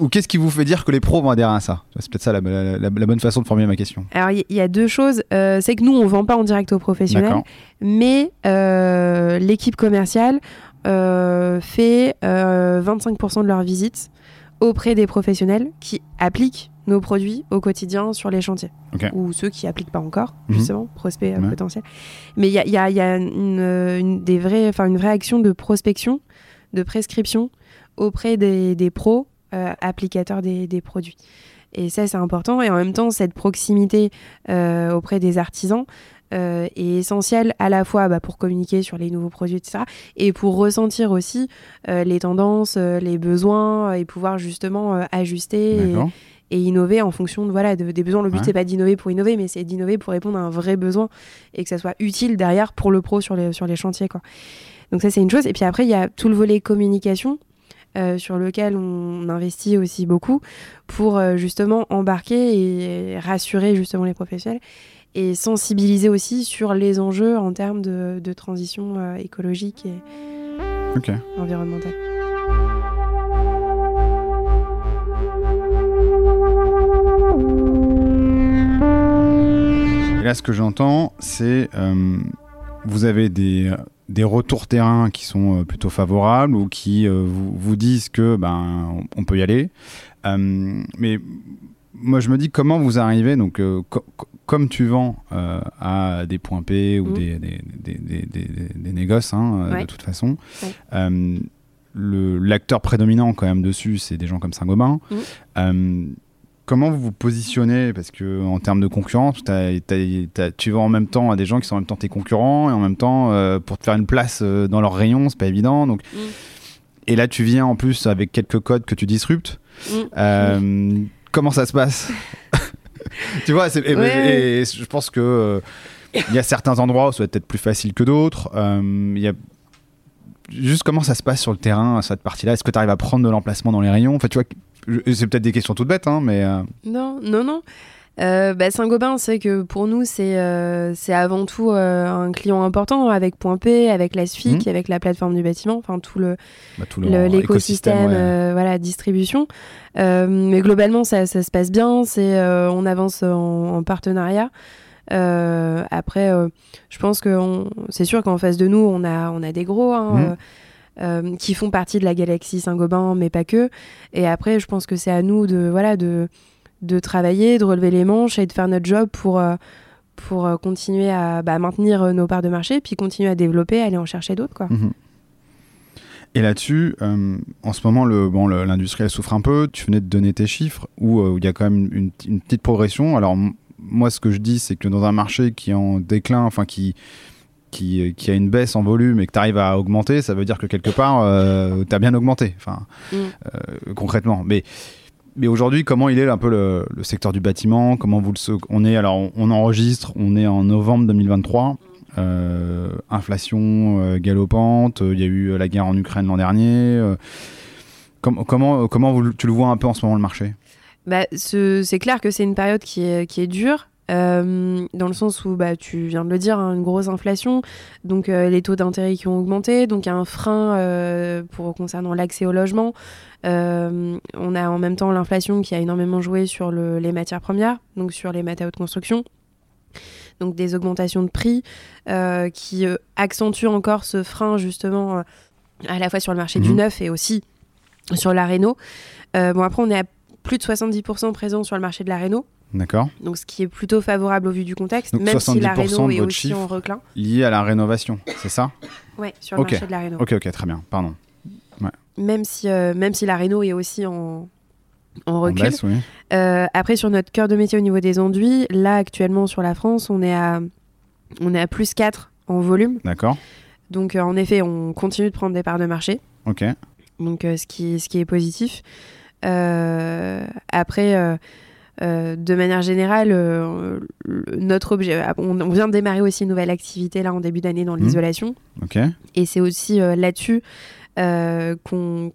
A: Ou qu'est-ce qui vous fait dire que les pros vont adhérer à ça? C'est peut-être ça la, bonne façon de formuler ma question.
B: Alors il y, a deux choses. Euh, c'est que nous, on vend pas en direct aux professionnels, mais euh, l'équipe commerciale euh, fait 25% de leurs visites auprès des professionnels qui appliquent nos produits au quotidien sur les chantiers. Ou ceux qui appliquent pas encore, mhm. justement, prospects potentiels. Mais il y a, une, des vrais, une vraie action de prospection, de prescription auprès des, des pros euh, applicateur des, produits. Et ça, c'est important. Et en même temps, cette proximité euh, auprès des artisans euh, est essentielle à la fois bah, pour communiquer sur les nouveaux produits, etc. Et pour ressentir aussi les tendances, les besoins et pouvoir justement ajuster et, innover en fonction de, voilà, des besoins. Le but, c'est pas d'innover pour innover, mais c'est d'innover pour répondre à un vrai besoin et que ça soit utile derrière pour le pro sur les, sur les chantiers. Quoi. Donc ça, c'est une chose. Et puis après, il y a tout le volet communication euh, sur lequel on investit aussi beaucoup pour euh, justement embarquer et rassurer justement les professionnels et sensibiliser aussi sur les enjeux en termes de, transition euh, écologique et environnementale.
A: Là, ce que j'entends, c'est vous avez des des retours terrain qui sont euh, plutôt favorables ou qui euh, vous, vous disent que ben on, on peut y aller. Euh, mais moi, je me dis comment vous arrivez, donc euh, co- co- comme tu vends euh, à des points P ou
B: Mhm.
A: des, des, des, des, négoces, hein, euh,
B: Ouais.
A: de toute façon,
B: Ouais.
A: l'acteur prédominant quand même dessus, c'est des gens comme Saint-Gobain.
B: Mhm.
A: Comment vous vous positionnez? Parce que en termes de concurrence, tu vends en même temps à des gens qui sont en même temps tes concurrents et en même temps euh, pour te faire une place euh, dans leur rayon, c'est pas évident. Donc,
B: Mm.
A: et là, tu viens en plus avec quelques codes que tu disruptes.
B: Mm.
A: Euh, Comment ça se passe? Tu vois, c'est- et,
B: Ouais.
A: et je pense que il y a certains endroits où ça va être peut-être plus facile que d'autres. Il y a juste comment ça se passe sur le terrain cette partie-là? Est-ce que tu arrives à prendre de l'emplacement dans les rayons? Enfin, tu vois, c'est peut-être des questions toutes bêtes, hein, mais euh,
B: Non, non, non. Euh, bah, Saint-Gobain, c'est que pour nous, c'est euh, avant tout un client important avec Point P, avec la SFIC,
A: Mhm.
B: avec la plateforme du bâtiment, enfin tout le,
A: bah,
B: le- l'écosystème,
A: ouais.
B: euh, voilà, distribution. Mais globalement, ça, ça se passe bien. On avance en, en partenariat. Après, je pense que c'est sûr qu'en face de nous, on a, on a des gros hein,
A: Mhm.
B: Euh, qui font partie de la galaxie Saint-Gobain, mais pas que. Et après, je pense que c'est à nous de, voilà, de, de travailler, de relever les manches et de faire notre job pour, euh, pour euh, continuer à bah, maintenir nos parts de marché, puis continuer à développer, aller en chercher d'autres. Quoi.
A: Mhm. Et là-dessus, en ce moment, le, bon, l'industrie elle souffre un peu. Tu venais de donner tes chiffres où il y a quand même une, une petite progression. Alors moi, ce que je dis, c'est que dans un marché qui est en déclin, enfin qui qui, qui a une baisse en volume et que tu arrives à augmenter, ça veut dire que quelque part, tu as bien augmenté, enfin,
B: Mm.
A: euh, concrètement. Mais, mais aujourd'hui, comment il est un peu le, le secteur du bâtiment? Comment vous le On est alors, on, on enregistre, on est en novembre 2023. euh, inflation euh, galopante, euh, il y a eu euh, la guerre en Ukraine l'an dernier. euh, com- comment comment vous, tu le vois un peu en ce moment le marché?
B: Bah, ce- c'est clair que c'est une période qui est, qui est dure. Euh, dans le sens où bah, tu viens de le dire, hein, une grosse inflation, donc euh, les taux d'intérêt qui ont augmenté, donc il y a un frein euh, pour concernant l'accès au logement. On a en même temps l'inflation qui a énormément joué sur le- les matières premières, donc sur les matériaux de construction. Donc des augmentations de prix euh, qui euh, accentuent encore ce frein justement euh, à la fois sur le marché du
A: Mhm.
B: neuf et aussi sur la réno. Bon après on est à plus de 70% présent sur le marché de la réno,
A: D'accord
B: donc ce qui est plutôt favorable au vu du contexte,
A: Donc
B: même si la
A: 70%
B: réno
A: de
B: est aussi en reclin.
A: Lié à la rénovation, c'est ça?
B: Ouais, sur le marché de la réno.
A: Ok, ok, très bien, pardon.
B: Même si euh, même si la réno est aussi en en
A: En
B: recul.
A: baisse, oui.
B: Euh, après, sur notre cœur de métier au niveau des enduits, là, actuellement, sur la France, on est à, on est à plus 4 en volume.
A: D'accord.
B: Donc, euh, en effet, on continue de prendre des parts de marché.
A: Ok.
B: Donc, ce, qui, ce qui est positif. Après, euh, de manière générale, euh, notre objet, on, on vient de démarrer aussi une nouvelle activité là en début d'année dans
A: Mhm.
B: l'isolation. Et c'est aussi euh, là-dessus qu'on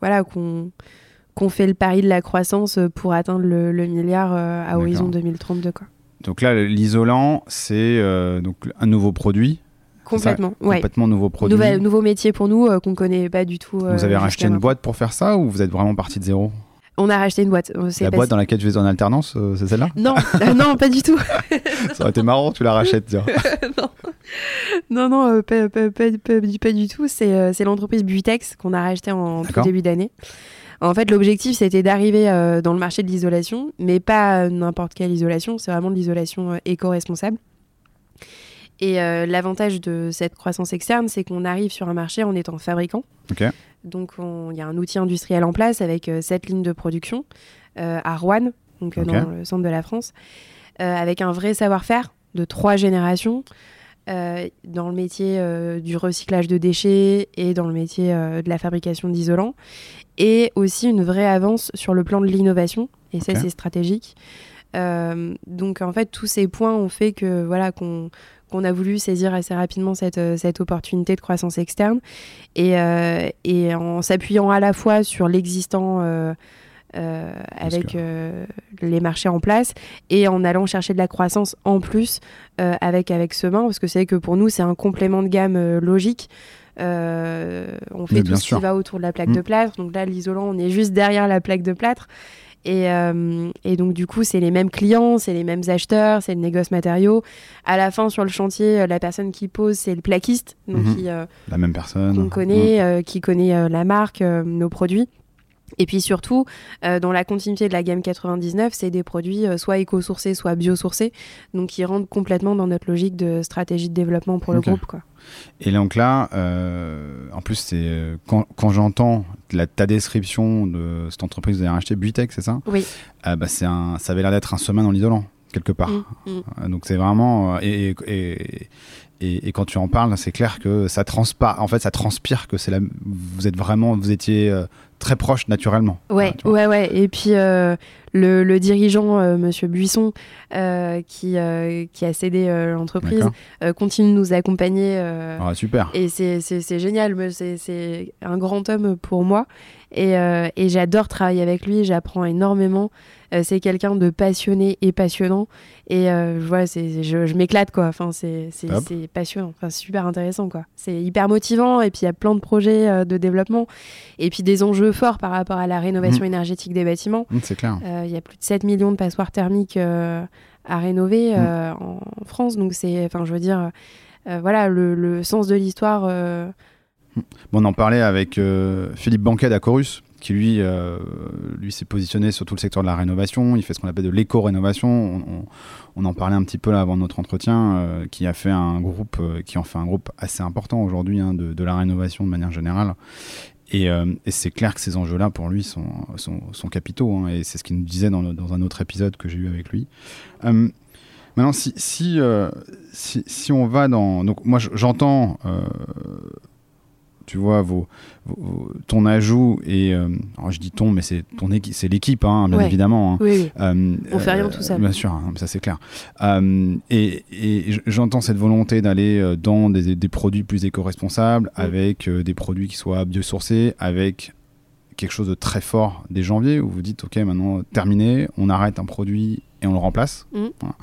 B: voilà, qu'on fait le pari de la croissance pour atteindre le, le milliard à horizon 2032. Quoi.
A: Donc là, l'isolant, c'est donc un nouveau produit,
B: Complètement. Ouais.
A: complètement nouveau produit.
B: Nouvel- nouveau métier pour nous qu'on connaît pas du tout.
A: vous avez racheté une boîte pour faire ça ou vous êtes vraiment parti de zéro?
B: On a racheté une boîte.
A: La boîte dans laquelle je vais en alternance, euh, c'est celle-là?
B: Non, euh, non, pas du tout.
A: Ça aurait été marrant, tu la rachètes. tiens.
B: non, non, non euh, pas, pas- pas- pas du- tout. C'est l'entreprise Butex qu'on a racheté en tout début d'année. En fait, l'objectif, c'était d'arriver dans le marché de l'isolation, mais pas n'importe quelle isolation, c'est vraiment de l'isolation éco-responsable. Et euh, l'avantage de cette croissance externe, c'est qu'on arrive sur un marché en étant fabricant. Donc, on- il y a un outil industriel en place avec euh, cette ligne de production euh, à Rouen, donc euh, dans le centre de la France, euh, avec un vrai savoir-faire de trois générations euh, dans le métier euh, du recyclage de déchets et dans le métier euh, de la fabrication d'isolants, et aussi une vraie avance sur le plan de l'innovation, et ça c'est stratégique. Euh, donc en fait tous ces points ont fait que voilà qu'on qu'on a voulu saisir assez rapidement cette, euh, cette opportunité de croissance externe et, euh, et en s'appuyant à la fois sur l'existant euh, avec euh, les marchés en place et en allant chercher de la croissance en plus euh, avec, avec ce main parce que c'est que pour nous c'est un complément de gamme logique. On fait tout ce
A: sûr.
B: qui va autour de la plaque
A: Mm.
B: de plâtre donc là l'isolant on est juste derrière la plaque de plâtre Et, euh, et donc, du coup, c'est les mêmes clients, c'est les mêmes acheteurs, c'est le négoce matériaux. À la fin, sur le chantier, euh, la personne qui pose, c'est le plaquiste, donc
A: Mhm.
B: qui, euh,
A: La même personne.
B: qu'on connaît, euh, qui connaît la marque, nos produits. Et puis surtout, euh, dans la continuité de la gamme 99, c'est des produits euh, soit éco-sourcés, soit bio-sourcés, donc qui rentrent complètement dans notre logique de stratégie de développement pour le groupe. Quoi.
A: Et donc là, euh, en plus, c'est quand, quand j'entends ta description de cette entreprise que vous avez rachetée, Buitech, c'est ça?
B: Oui.
A: Ah bah, c'est un, Ça avait l'air d'être un semaine en l'isolant, quelque part.
B: Mm, mm.
A: Donc c'est vraiment. et, et, et, et quand tu en parles, c'est clair que ça transpire. En fait, ça transpire que c'est la. Vous êtes vraiment. Vous étiez très proche naturellement.
B: Ouais, ouais, ouais. Et puis euh, le, le dirigeant, euh, Monsieur Buisson, euh, qui, euh, qui a cédé l'entreprise, continue de nous accompagner.
A: Ah, super.
B: Et c'est- génial, c'est- c'est un grand homme pour moi. Et, et j'adore travailler avec lui, j'apprends énormément. C'est quelqu'un de passionné et passionnant. Et euh, je vois, c'est- c'est- je, je m'éclate, quoi. Enfin, c'est c'est-
A: Top.
B: c'est passionnant, enfin, c'est super intéressant, quoi. C'est hyper motivant, et puis il y a plein de projets euh, de développement. Et puis des enjeux forts par rapport à la rénovation énergétique des bâtiments.
A: Mm, c'est clair.
B: Euh, Il y a plus de 7 millions de passoires thermiques à rénover euh, en, en France. Donc, c'est, enfin, je veux dire, voilà, le, le sens de l'histoire.
A: Bon, on en parlait avec Philippe Banquet d'Acorus, qui lui, euh, lui s'est positionné sur tout le secteur de la rénovation. Il fait ce qu'on appelle de l'éco-rénovation. On, en parlait un petit peu là avant notre entretien, euh, qui a fait un groupe, euh, qui en fait un groupe assez important aujourd'hui hein, de, la rénovation de manière générale. Et, c'est clair que ces enjeux-là, pour lui, sont, sont, sont capitaux. hein, et c'est ce qu'il nous disait dans, dans un autre épisode que j'ai eu avec lui. Maintenant, si, si, si, on va dans... Donc moi, je- j'entends... tu vois, vos, vos- vos- ton ajout et euh, alors je dis ton, mais c'est ton c'est l'équipe, hein, bien
B: Ouais.
A: évidemment. hein.
B: Oui, oui.
A: Euh,
B: On fait rien
A: euh,
B: tout seul.
A: Bien sûr, hein, ça c'est clair. Et j'entends cette volonté d'aller dans des, des produits plus éco-responsables,
B: Mm.
A: avec des produits qui soient biosourcés, avec quelque chose de très fort dès janvier, où vous dites, OK, maintenant, terminé, on arrête un produit et on le remplace.
B: Mm.
A: Voilà.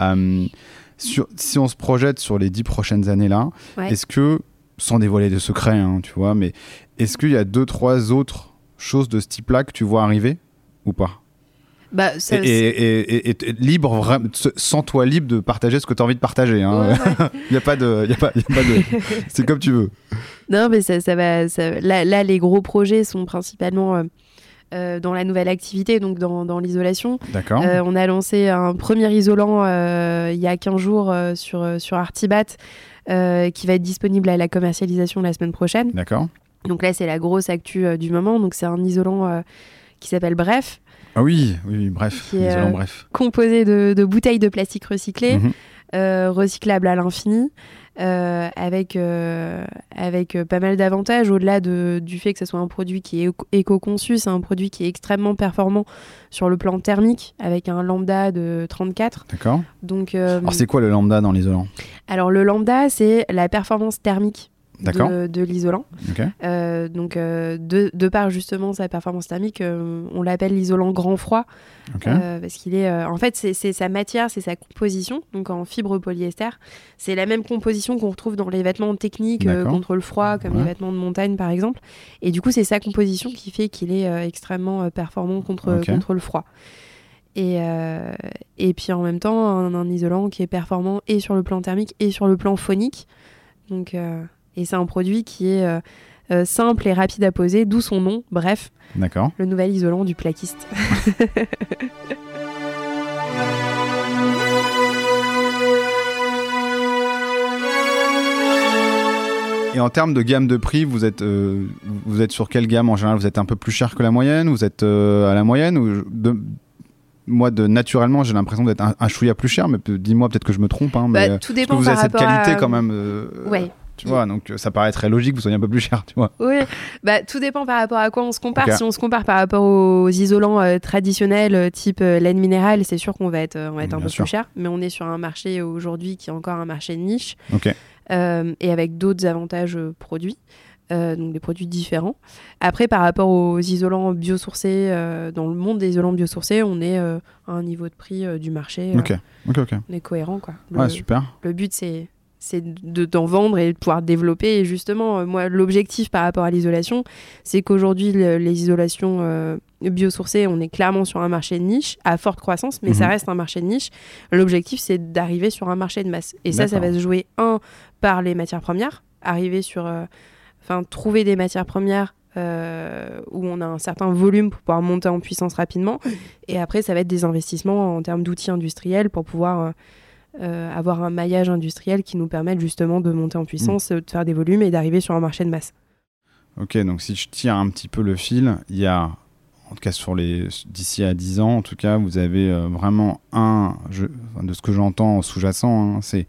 A: Euh, sur- si on se projette sur les dix prochaines années-là,
B: Ouais.
A: est-ce que, sans dévoiler de secrets, hein, tu vois, mais est-ce qu'il y a deux, trois autres choses de ce type-là que tu vois arriver ou pas?
B: Bah, ça,
A: et, et- et- et- et libre, sans toi libre de partager ce que tu as envie de partager. Il
B: Ouais, ouais.
A: n'y a pas de. y a pas, y a pas de c'est comme tu veux.
B: non, mais ça, ça va. ça- là, là, les gros projets sont principalement euh, euh, dans la nouvelle activité, donc dans, dans l'isolation.
A: D'accord.
B: Euh, on a lancé un premier isolant euh, il y a 15 jours sur, sur Artibat. Euh, qui va être disponible à la commercialisation la semaine prochaine.
A: D'accord.
B: Donc là, c'est la grosse actu euh, du moment. Donc c'est un isolant euh, qui s'appelle Bref,
A: Ah oui, oui, bref.
B: Qui est,
A: Isolant, bref.
B: composé de, de bouteilles de plastique recyclées,
A: Mhm.
B: recyclables à l'infini, euh, avec, euh, avec euh, pas mal d'avantages au-delà de, du fait que ce soit un produit qui est éco- éco-conçu, c'est un produit qui est extrêmement performant sur le plan thermique, avec un lambda de 34.
A: D'accord.
B: Donc,
A: Alors, c'est quoi le lambda dans l'isolant?
B: Alors le lambda, c'est la performance thermique. De, de l'isolant. Euh, donc, euh, de, de par justement sa performance thermique, euh, on l'appelle l'isolant grand froid parce qu'il est. en fait, c'est sa matière, c'est sa composition. Donc, en fibre polyester, c'est la même composition qu'on retrouve dans les vêtements techniques contre le froid, comme
A: Ouais.
B: les vêtements de montagne par exemple. Et du coup, c'est sa composition qui fait qu'il est extrêmement performant contre, contre le froid. Et, euh, et puis en même temps, un, un isolant qui est performant et sur le plan thermique et sur le plan phonique. Donc, euh, et c'est un produit qui est euh, euh, simple et rapide à poser, d'où son nom. Bref,
A: D'accord.
B: le nouvel isolant du plaquiste.
A: Et en termes de gamme de prix, vous êtes, euh, vous êtes sur quelle gamme en général? Vous êtes un peu plus cher que la moyenne? Vous êtes euh, à la moyenne? Ou de... Moi, de, naturellement, j'ai l'impression d'être un, un chouïa plus cher, mais dis-moi peut-être que je me trompe. Hein, mais
B: Bah,
A: euh,
B: tout
A: parce que
B: dépend
A: vous
B: par
A: avez cette qualité
B: à...
A: quand même. euh,
B: Ouais.
A: Tu vois, donc euh, ça paraît très logique que vous soyez un peu plus cher, tu vois.
B: Oui, bah, tout dépend par rapport à quoi on se compare. Si on se compare par rapport aux isolants euh, traditionnels euh, type euh, laine minérale, c'est sûr qu'on va être, euh, on va être un peu
A: sûr.
B: plus cher. Mais on est sur un marché aujourd'hui qui est encore un marché de niche
A: Ok.
B: euh, et avec d'autres avantages produits. euh, donc des produits différents. Après, par rapport aux isolants biosourcés, euh, dans le monde des isolants biosourcés, on est euh, à un niveau de prix du marché. euh,
A: Ok, ok, ok.
B: On est cohérent, quoi. Le,
A: Ouais, super.
B: le but, c'est c'est de d'en vendre et de pouvoir développer. Et justement, euh, moi, l'objectif par rapport à l'isolation, c'est qu'aujourd'hui, le- les isolations euh, biosourcées, on est clairement sur un marché de niche à forte croissance, mais ça
A: Mhm.
B: reste un marché de niche. L'objectif, c'est d'arriver sur un marché de masse. Et ça, ça va se jouer, un, par les matières premières, arriver sur. euh, Enfin, trouver des matières premières. euh, où on a un certain volume pour pouvoir monter en puissance rapidement. Et après, ça va être des investissements en termes d'outils industriels pour pouvoir euh, avoir un maillage industriel qui nous permette justement de monter en puissance, de faire des volumes et d'arriver sur un marché de masse.
A: Ok, donc si je tire un petit peu le fil, il y a, en tout cas sur les d'ici à 10 ans, en tout cas, vous avez euh, vraiment un, de ce que j'entends sous-jacent, hein, c'est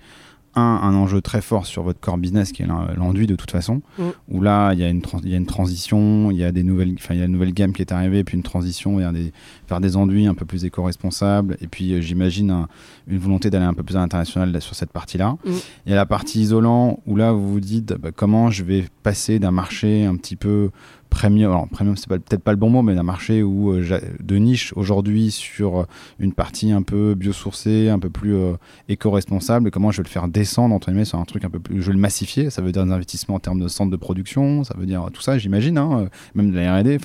A: un, un enjeu très fort sur votre core business qui est l'en- l'enduit de toute façon,
B: Mm.
A: où là, il y, a une il y a une transition, il y a des nouvelles, enfin, il y a une nouvelle gamme qui est arrivée, puis une transition vers des, vers des enduits un peu plus éco-responsables, et puis euh, j'imagine un- une volonté d'aller un peu plus à l'international là, sur cette partie-là. Il y a la partie isolant, où là, vous vous dites bah, comment je vais passer d'un marché un petit peu premium, alors premium c'est peut-être pas le bon mot, mais d'un marché où, euh, de niche aujourd'hui sur euh, une partie un peu biosourcée, un peu plus euh, éco-responsable, comment je vais le faire descendre entre guillemets sur un truc un peu plus, je vais le massifier, ça veut dire des investissements en termes de centres de production, ça veut dire tout ça, j'imagine, hein, euh, même de la R&D,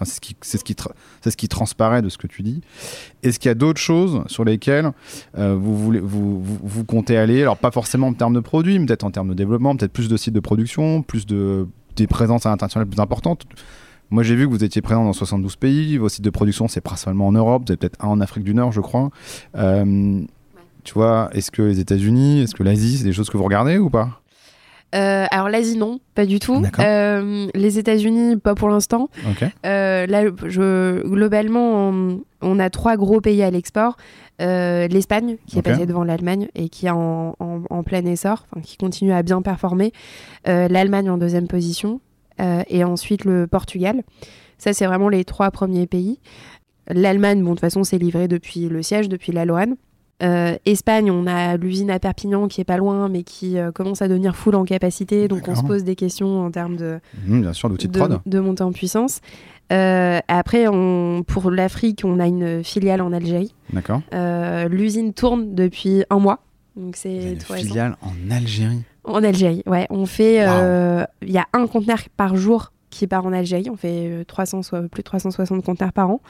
A: c'est ce qui, transparaît de ce que tu dis. Est-ce qu'il y a d'autres choses sur lesquelles vous, comptez aller, alors pas forcément en termes de produits, peut-être en termes de développement, peut-être plus de sites de production, plus de des présences à l'international plus importantes. Moi, j'ai vu que vous étiez présent dans 72 pays. Vos sites de production, c'est principalement en Europe. Vous avez peut-être un en Afrique du Nord, je crois. Euh, Tu vois, est-ce que les États-Unis, est-ce que l'Asie, c'est des choses que vous regardez ou pas?
B: Euh, alors l'Asie, non, pas du tout. Euh, les États-Unis, pas pour l'instant. Euh, là, je, globalement, on, on a trois gros pays à l'export. L'Espagne, qui est passée devant l'Allemagne et qui est en, en- en plein essor, qui continue à bien performer. L'Allemagne en deuxième position. Euh, et ensuite le Portugal. Ça, c'est vraiment les trois premiers pays. L'Allemagne, bon, de toute façon, c'est livré depuis le siège, depuis la Lorraine. Euh, Espagne, on a l'usine à Perpignan qui est pas loin, mais qui euh, commence à devenir full en capacité. Donc, on se pose des questions en termes de,
A: Mmh, bien sûr, de,
B: de, monter en puissance. Euh, après, on, pour l'Afrique, on a une filiale en Algérie.
A: D'accord.
B: L'usine tourne depuis un mois. Donc c'est
A: une filiale en Algérie.
B: En Algérie, ouais. On fait. euh, Il y a un conteneur par jour qui part en Algérie. On fait euh, 300, soit- plus de 360 conteneurs par an.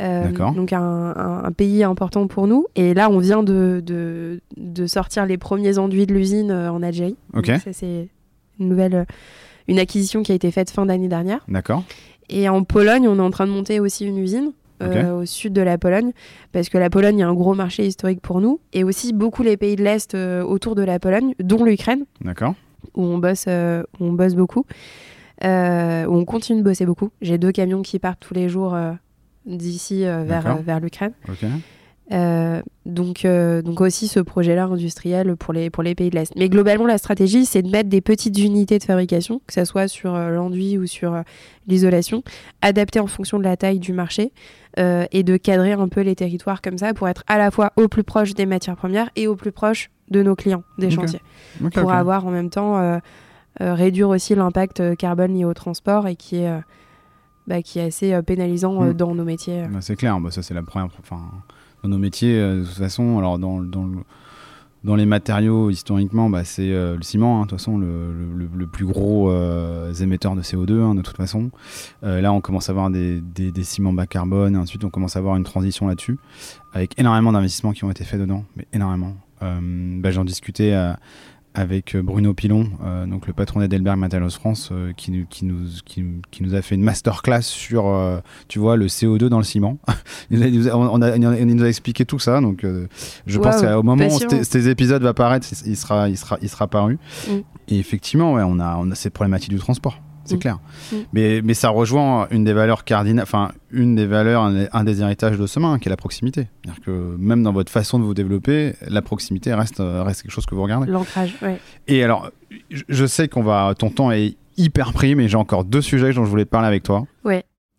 B: Euh,
A: D'accord.
B: Donc un, un- un pays important pour nous. Et là, on vient de, de, de sortir les premiers enduits de l'usine euh, en Algérie.
A: Ok.
B: Donc ça, c'est une nouvelle, euh, une acquisition qui a été faite fin d'année dernière.
A: D'accord.
B: Et en Pologne, on est en train de monter aussi une usine. Euh, au sud de la Pologne, parce que la Pologne est un gros marché historique pour nous, et aussi beaucoup les pays de l'Est euh, autour de la Pologne, dont l'Ukraine,
A: D'accord.
B: où on bosse, euh, où on bosse beaucoup, où on continue de bosser beaucoup. J'ai deux camions qui partent tous les jours d'ici vers, vers l'Ukraine. Euh, donc, euh, donc aussi ce projet-là industriel pour les, pour les pays de l'Est. Mais globalement, la stratégie, c'est de mettre des petites unités de fabrication, que ce soit sur euh, l'enduit ou sur euh, l'isolation, adaptées en fonction de la taille du marché et de cadrer un peu les territoires comme ça pour être à la fois au plus proche des matières premières et au plus proche de nos clients, des chantiers, pour avoir en même temps réduire aussi l'impact carbone lié au transport et qui est, bah, qui est assez pénalisant euh,
A: Mm.
B: dans nos métiers.
A: Bah, c'est clair, bah, ça c'est la première. Enfin, dans nos métiers, euh, de toute façon, alors dans, dans, dans les matériaux, historiquement, bah, c'est euh, le ciment, hein, de toute façon, le, le- plus gros euh, émetteur de CO2, hein, de toute façon. Là, on commence à avoir des, des, ciments bas carbone, et ensuite, on commence à avoir une transition là-dessus, avec énormément d'investissements qui ont été faits dedans, mais énormément. Bah, J'en discutais avec Bruno Pilon, euh, donc le patron d'Edelberg Materials France, euh, qui, nous, qui, nous, qui, qui nous a fait une masterclass sur, euh, tu vois, le CO2 dans le ciment. il, nous a- on a- il nous a expliqué tout ça, donc euh, je pense qu'au moment où
B: passionnant.
A: cet, cet épisode va paraître, il sera, il sera, il sera paru.
B: Mm.
A: Et effectivement, ouais, on, a, on a cette problématique du transport. C'est
B: Mm.
A: clair.
B: Mm.
A: Mais, mais ça rejoint une des valeurs cardinales, enfin, une des valeurs, un, un des héritages de ce main, qui est la proximité. C'est-à-dire que même dans votre façon de vous développer, la proximité reste, euh, reste quelque chose que vous regardez.
B: L'ancrage, ouais.
A: Et alors, je- sais qu'on va, ton temps est hyper pris, mais j'ai encore deux sujets dont je voulais parler avec toi.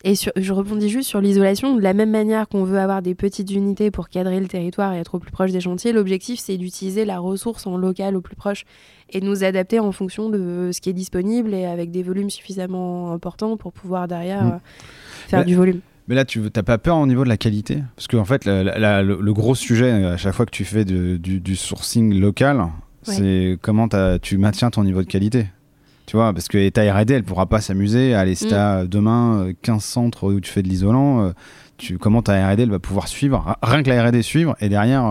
B: Et sur- je rebondis juste sur l'isolation. De la même manière qu'on veut avoir des petites unités pour cadrer le territoire et être au plus proche des chantiers, l'objectif c'est d'utiliser la ressource en local au plus proche et de nous adapter en fonction de ce qui est disponible et avec des volumes suffisamment importants pour pouvoir derrière
A: Mm.
B: euh, faire
A: Mais-
B: du volume.
A: Mais là, tu n'as pas peur au niveau de la qualité? Parce qu'en fait, la- la- la- le, le gros sujet, à chaque fois que tu fais de- du, du sourcing local, C'est comment tu maintiens ton niveau de qualité. Tu vois, parce que ta R&D, elle pourra pas s'amuser. Allez, si mm. t'as demain 15 centres où tu fais de l'isolant, tu, comment ta R&D, elle va pouvoir suivre? Rien que la R&D suivre, et derrière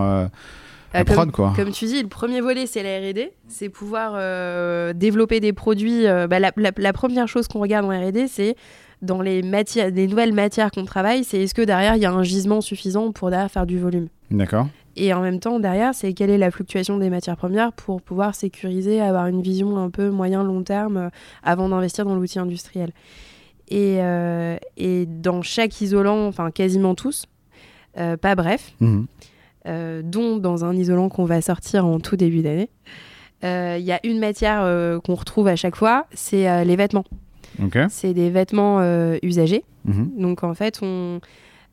B: comme,
A: quoi.
B: Comme tu dis, le premier volet, c'est la R&D. C'est pouvoir euh, développer des produits. Euh, bah, la, première chose qu'on regarde en R&D, c'est dans les, matières, les nouvelles matières qu'on travaille, c'est est-ce que derrière, il y a un gisement suffisant pour derrière faire du volume?
A: D'accord.
B: Et en même temps, derrière, c'est quelle est la fluctuation des matières premières pour pouvoir sécuriser, avoir une vision un peu moyen-long terme euh, avant d'investir dans l'outil industriel. Et, et, dans chaque isolant, enfin quasiment tous, pas bref, mmh. Euh, dont dans un isolant qu'on va sortir en tout début d'année. Il euh, y a une matière euh, qu'on retrouve à chaque fois, c'est les vêtements. C'est des vêtements usagés. Mhm. Donc en fait, on,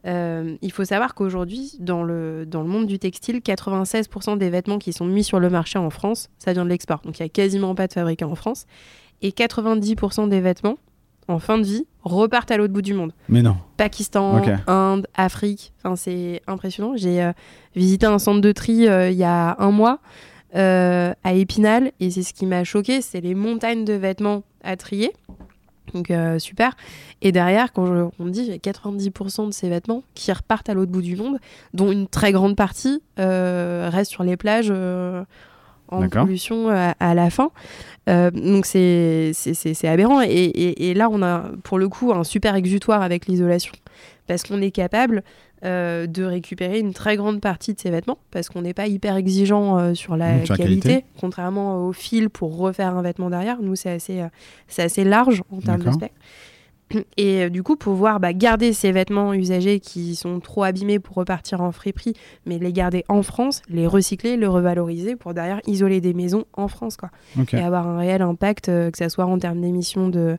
B: il faut savoir qu'aujourd'hui, dans le, dans le monde du textile, 96% des vêtements qui sont mis sur le marché en France, ça vient de l'export. Donc il n'y a quasiment pas de fabricants en France. Et 90% des vêtements en fin de vie repartent à l'autre bout du monde.
A: Mais non.
B: Pakistan, Inde, Afrique. Enfin, c'est impressionnant. J'ai euh, visité un centre de tri euh, il y a un mois euh, à Épinal et c'est ce qui m'a choqué, c'est les montagnes de vêtements à trier. Donc super. Et derrière, quand on me dit 90% de ces vêtements qui repartent à l'autre bout du monde, dont une très grande partie reste sur les plages en pollution à, la fin. Euh, donc c'est aberrant. Et, là, on a pour le coup un super exutoire avec l'isolation. Parce qu'on est capable euh, de récupérer une très grande partie de ces vêtements. Parce qu'on n'est pas hyper exigeant euh, sur la qualité, contrairement au fil pour refaire un vêtement derrière. Nous, c'est assez, assez large en termes d'aspect. Et euh, du coup, pouvoir bah, garder ces vêtements usagés qui sont trop abîmés pour repartir en friperie, mais les garder en France, les recycler, les revaloriser pour derrière isoler des maisons en France. Quoi. Et avoir un réel impact, euh, que ce soit en termes d'émissions de,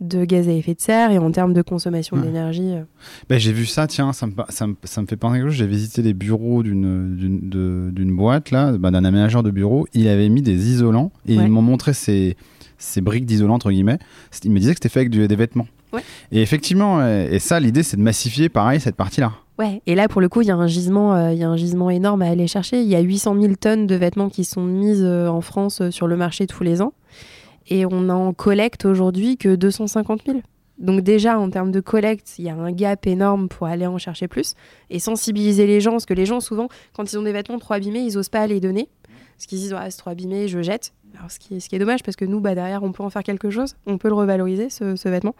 B: de gaz à effet de serre et en termes de consommation d'énergie. Euh.
A: Bah, j'ai vu ça, tiens, ça me, ça me, ça me fait penser à quelque chose. J'ai visité les bureaux d'une boîte, là, bah, d'un aménageur de bureau. Il avait mis des isolants et ils m'ont montré ces ces briques d'isolant, entre guillemets. Il me disait que c'était fait avec des vêtements. Et effectivement, et ça, l'idée, c'est de massifier, pareil, cette partie-là.
B: Ouais, et là, pour le coup, il y, a un gisement, euh, il y a un gisement énorme à aller chercher. Il y a 800 000 tonnes de vêtements qui sont mises euh, en France euh, sur le marché tous les ans. Et on en collecte aujourd'hui que 250 000. Donc déjà, en termes de collecte, il y a un gap énorme pour aller en chercher plus et sensibiliser les gens, parce que les gens, souvent, quand ils ont des vêtements trop abîmés, ils n'osent pas les donner. Parce qu'ils disent, c'est trop abîmé, je jette. Alors, ce, qui est, ce qui est dommage, parce que nous, bah, derrière, on peut en faire quelque chose, on peut le revaloriser, ce, vêtement.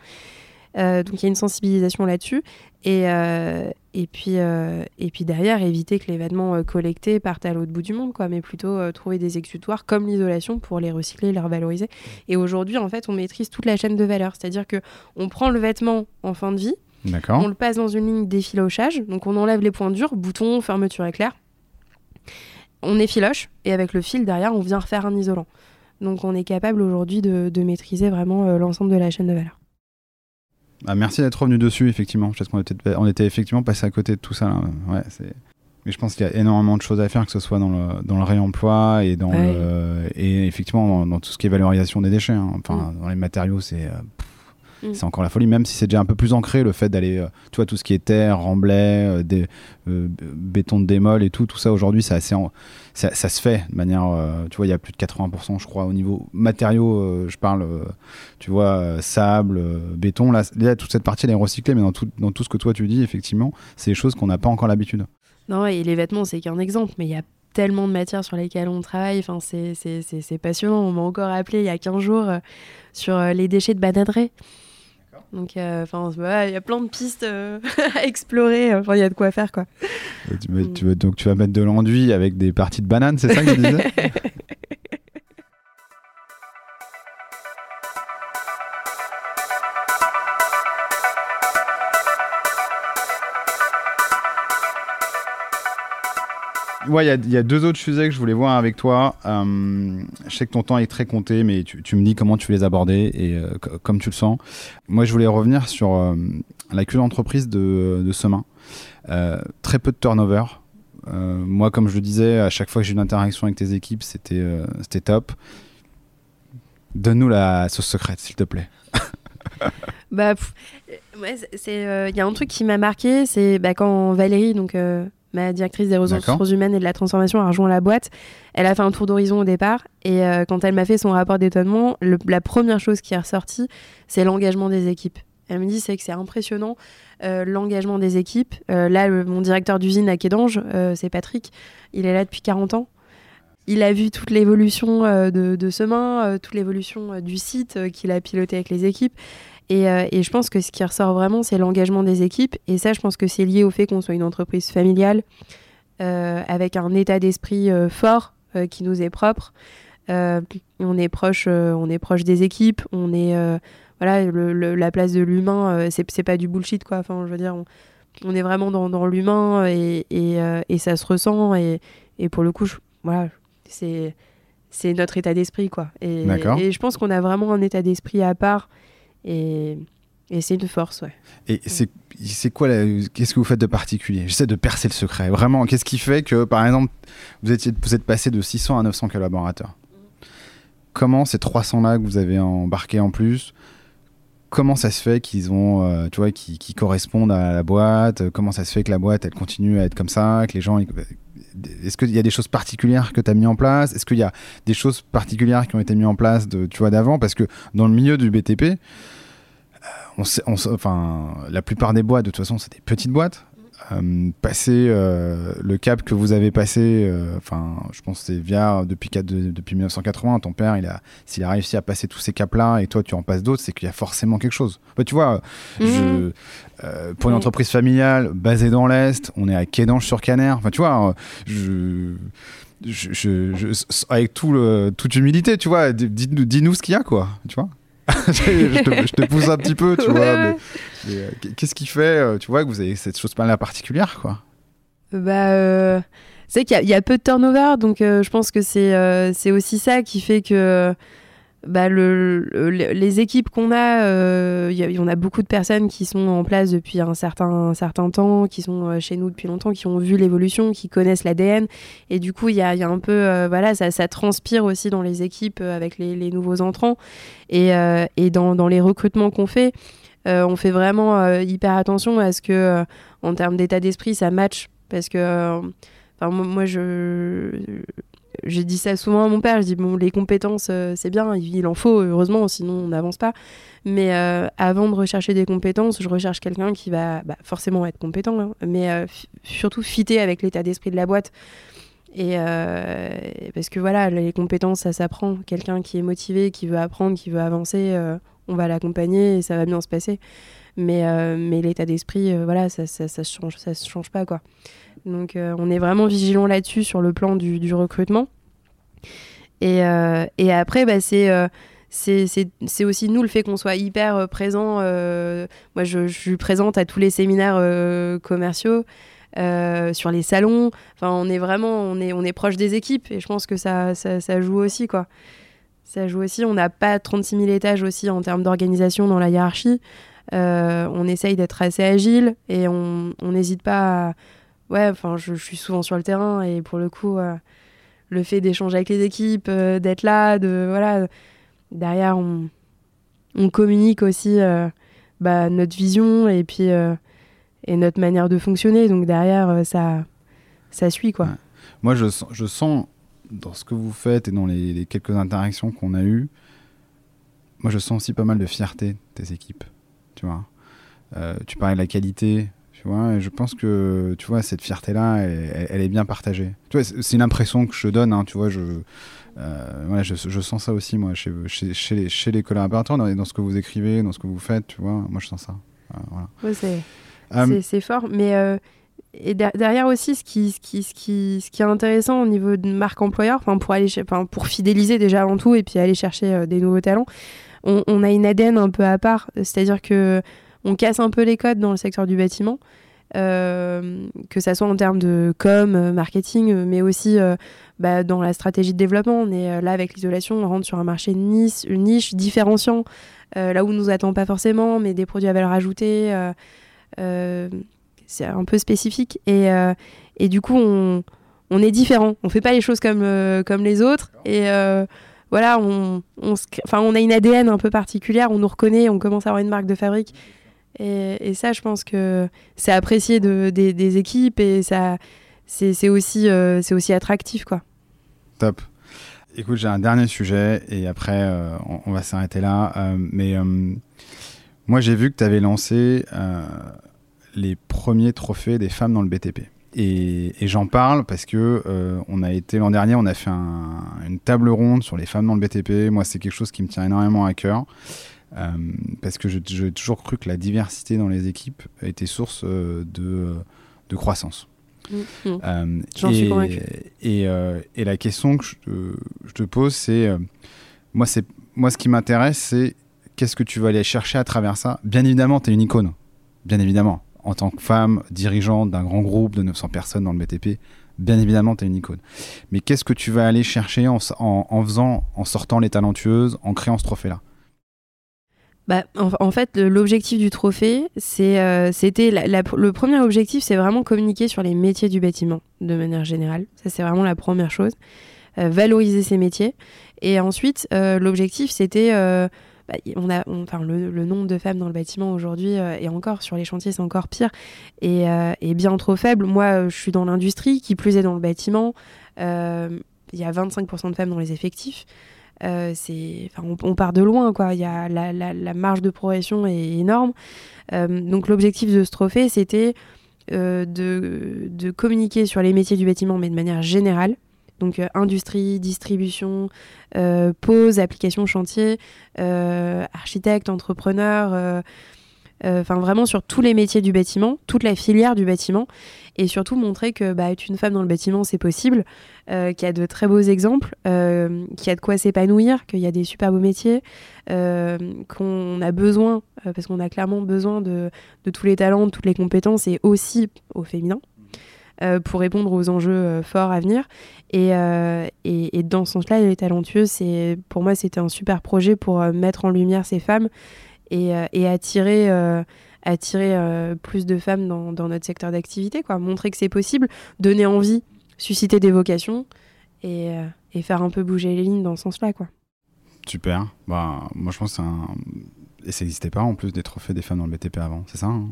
B: Euh, donc il y a une sensibilisation là-dessus. Et, euh, et, puis, euh, et puis derrière, éviter que les vêtements collectés partent à l'autre bout du monde, quoi, mais plutôt trouver des exutoires comme l'isolation pour les recycler, les revaloriser. Et aujourd'hui, en fait, on maîtrise toute la chaîne de valeur. C'est-à-dire que on prend le vêtement en fin de vie, on le passe dans une ligne d'effilochage, donc on enlève les points durs, bouton, fermeture éclair. On effiloche, et avec le fil derrière, on vient refaire un isolant. Donc on est capable aujourd'hui de, de maîtriser vraiment l'ensemble de la chaîne de valeur.
A: Ah, merci d'être revenu dessus, effectivement. Parce qu'on était, on était effectivement passé à côté de tout ça. Ouais, c'est... Mais je pense qu'il y a énormément de choses à faire, que ce soit dans le, dans le réemploi et, dans et effectivement dans, tout ce qui est valorisation des déchets. Hein. Enfin, mm. dans les matériaux, c'est. Euh, Mm. C'est encore la folie, même si c'est déjà un peu plus ancré le fait d'aller, euh, tu vois, tout ce qui est terre, remblai, euh, des, euh, béton de démol et tout, tout ça aujourd'hui, ça, ça, se fait de manière, tu vois, il y a plus de 80%, je crois, au niveau matériaux, je parle, tu vois, sable, béton, là, toute cette partie elle est recyclée, mais dans tout, dans tout ce que toi tu dis, effectivement, c'est des choses qu'on n'a pas encore l'habitude.
B: Non, et les vêtements, c'est qu'un exemple, mais il y a tellement de matières sur lesquelles on travaille. Enfin, c'est passionnant. On m'a encore appelé il y a 15 jours sur les déchets de bananerie. Donc, euh, enfin, il y a plein de pistes euh, à explorer. Enfin, il y a de quoi faire, quoi.
A: Tu, tu, donc, tu vas mettre de l'enduit avec des parties de bananes, c'est ça que tu disais? Ouais, il y, a deux autres sujets que je voulais voir avec toi. Euh, je sais que ton temps est très compté, mais tu, me dis comment tu les abordais et euh, comme tu le sens. Moi, je voulais revenir sur euh, la culture d'entreprise de, de Semain. très peu de turnover. moi, comme je le disais, à chaque fois que j'ai une interaction avec tes équipes, c'était c'était top. Donne-nous la sauce secrète, s'il te plaît.
B: bah, il y a un truc qui m'a marqué, c'est bah, quand Valérie, donc ma directrice des ressources humaines et de la transformation, a rejoint la boîte. Elle a fait un tour d'horizon au départ. Et quand elle m'a fait son rapport d'étonnement, la première chose qui est ressortie, c'est l'engagement des équipes. Elle me dit c'est que c'est impressionnant l'engagement des équipes. là, mon directeur d'usine à Quédange, c'est Patrick. Il est là depuis 40 ans il a vu toute l'évolution euh, de, de Semin, euh, toute l'évolution euh, du site qu'il a piloté avec les équipes. Et, je pense que ce qui ressort vraiment, c'est l'engagement des équipes. Et ça, je pense que c'est lié au fait qu'on soit une entreprise familiale, avec un état d'esprit fort qui nous est propre. on est proche, on est proche des équipes. On est voilà, la place de l'humain, c'est pas du bullshit quoi. Enfin, je veux dire, on, est vraiment dans, l'humain et, et, ça se ressent. Et, pour le coup, je, voilà, c'est notre état d'esprit quoi. Et, je pense qu'on a vraiment un état d'esprit à part et, et c'est une force ouais.
A: Et c'est c'est quoi qu'est-ce que vous faites de particulier? J'essaie de percer le secret. Vraiment, qu'est-ce qui fait que par exemple vous étiez vous êtes passé de 600 à 900 collaborateurs? Comment ces 300 là que vous avez embarqués en plus comment ça se fait qu'ils ont, euh, tu vois, qui, correspondent à la boîte? Comment ça se fait que la boîte, elle continue à être comme ça Que les gens, est-ce qu'il y a des choses particulières que tu as mis en place? Est-ce qu'il y a des choses particulières qui ont été mises en place, de, tu vois, d'avant? Parce que dans le milieu du BTP, euh, on sait, enfin, la plupart des boîtes, de toute façon, c'est des petites boîtes. Euh, passer euh, le cap que vous avez passé, enfin, je pense que c'est via depuis, depuis 1980, ton père, il a, s'il a réussi à passer tous ces caps-là et toi tu en passes d'autres, c'est qu'il y a forcément quelque chose. Bah, tu vois, je, mhm. pour une entreprise familiale basée dans l'Est, on est à Quédange sur Caner, enfin, tu vois, je. Je, avec tout le, toute humilité, tu vois, dis-nous ce qu'il y a, quoi, tu vois. je, te, pousse un petit peu, tu vois. Mais, euh, qu'est-ce qui fait, euh, tu vois, que vous avez cette chose pas particulière, quoi?
B: Bah. Euh, c'est qu'il y, a peu de turnover, donc je pense que c'est c'est aussi ça qui fait que bah, le, les équipes qu'on a, il y, en a beaucoup de personnes qui sont en place depuis un certain, certain temps, qui sont chez nous depuis longtemps, qui ont vu l'évolution, qui connaissent l'ADN. Et du coup, il y a, un peu, voilà, ça, transpire aussi dans les équipes avec les, nouveaux entrants. Et, dans, les recrutements qu'on fait, on fait vraiment hyper attention à ce que, en termes d'état d'esprit, ça match. Parce que, moi, je j'ai dit ça souvent à mon père, je dis bon les compétences euh, c'est bien, il, en faut heureusement sinon on n'avance pas. Mais euh, avant de rechercher des compétences, je recherche quelqu'un qui va bah, forcément être compétent, hein, mais euh, surtout fitter avec l'état d'esprit de la boîte. Et parce que voilà, les compétences ça s'apprend. Quelqu'un qui est motivé, qui veut apprendre, qui veut avancer, on va l'accompagner et ça va bien se passer. Mais, mais l'état d'esprit, voilà, ça, ça, ça, change, ça change pas quoi. Donc euh, on est vraiment vigilant là-dessus sur le plan du, recrutement. Et, euh, et après, bah, euh, c'est c'est aussi nous le fait qu'on soit hyper présent. moi, je, suis présente à tous les séminaires commerciaux, sur les salons. Enfin, on est vraiment, on est, on est proche des équipes et je pense que ça, ça, joue aussi, quoi. Ça joue aussi. On n'a pas 36 000 étages aussi en termes d'organisation dans la hiérarchie. on essaye d'être assez agile et on n'hésite pas à ouais, enfin, je, suis souvent sur le terrain et pour le coup, euh, le fait d'échanger avec les équipes, euh, d'être là, de voilà, derrière, on, communique aussi euh, bah, notre vision et puis et notre manière de fonctionner. Donc derrière, ça, ça suit quoi.
A: Moi, je, je sens dans ce que vous faites et dans les, les quelques interactions qu'on a eues, moi, je sens aussi pas mal de fierté des équipes. Tu vois, tu parlais de la qualité tu vois, et je pense que tu vois cette fierté là, elle, est bien partagée. Tu vois, c'est une impression que je donne. Hein, tu vois, je, euh, je, je, sens ça aussi moi chez, chez, chez, les, chez les collaborateurs, dans, dans, ce que vous écrivez, dans ce que vous faites. Tu vois, moi je sens ça.
B: Euh, ouais, c'est fort, mais euh, et derrière aussi, ce qui, est intéressant au niveau de marque employeur, pour, aller, pour fidéliser déjà avant tout et puis aller chercher des nouveaux talents, on, a une ADN un peu à part. C'est-à-dire que on casse un peu les codes dans le secteur du bâtiment. Euh, que ça soit en termes de com, euh, marketing, euh, mais aussi bah, dans la stratégie de développement. On est là avec l'isolation, on rentre sur un marché niche, une niche différenciant, là où on nous attend pas forcément, mais des produits à valeur ajoutée. C'est un peu spécifique. Et, et du coup, on, on, est différent. On fait pas les choses comme, comme les autres. Et voilà, on, on, on a une ADN un peu particulière, on nous reconnaît, on commence à avoir une marque de fabrique Et, ça, je pense que c'est apprécié de, des, équipes et ça, c'est aussi, c'est aussi attractif, quoi.
A: Top. Écoute, j'ai un dernier sujet et après, on, on, va s'arrêter là. mais moi, j'ai vu que tu avais lancé les premiers trophées des femmes dans le BTP. Et, j'en parle parce que euh, on a été l'an dernier, on a fait une table ronde sur les femmes dans le BTP. Moi, c'est quelque chose qui me tient énormément à cœur euh, parce que j'ai toujours cru que la diversité dans les équipes était source euh, de, de, croissance.
B: Mmh, mmh. J'en suis convaincu.
A: Et, et, la question que je, je te pose, c'est moi, c'est moi, ce qui m'intéresse, c'est qu'est-ce que tu vas aller chercher à travers ça? Bien évidemment, tu es une icône. Bien évidemment en tant que femme dirigeante d'un grand groupe de 900 personnes dans le BTP, bien évidemment, tu es une icône. Mais qu'est-ce que tu vas aller chercher en, faisant, en sortant les talentueuses, en créant ce trophée-là?
B: Bah, en, fait, l'objectif du trophée, euh, c'était le premier objectif, c'est vraiment communiquer sur les métiers du bâtiment de manière générale. Ça, c'est vraiment la première chose. Euh, valoriser ces métiers. Et ensuite, euh, l'objectif, c'était bah, on a, enfin, le, nombre de femmes dans le bâtiment aujourd'hui euh, et encore sur les chantiers c'est encore pire et, euh, bien trop faible. Moi euh, je suis dans l'industrie, qui plus est dans le bâtiment. Il y a 25% de femmes dans les effectifs. c'est, on, on, part de loin quoi. Il y a la, marge de progression est énorme. donc l'objectif de ce trophée c'était de communiquer sur les métiers du bâtiment mais de manière générale donc euh, industrie, distribution, euh, pose, application chantier, euh, architecte, entrepreneur, enfin vraiment sur tous les métiers du bâtiment, toute la filière du bâtiment, et surtout montrer que bah, être une femme dans le bâtiment c'est possible, qu'il y a de très beaux exemples, qu'il y a de quoi s'épanouir, qu'il y a des super beaux métiers, qu'on a besoin, parce qu'on a clairement besoin de, de, tous les talents, de toutes les compétences, et aussi au féminin. Euh, pour répondre aux enjeux euh, forts à venir. Euh, et, et, dans ce sens-là, les talentueux, c'est pour moi, c'était un super projet pour mettre en lumière ces femmes et, attirer attirer plus de femmes dans, notre secteur d'activité. Montrer que c'est possible, donner envie, susciter des vocations et, faire un peu bouger les lignes dans ce sens-là.
A: Super. Bah, moi, je pense que un... Et ça n'existait pas en plus des trophées des femmes dans le BTP avant, c'est ça hein?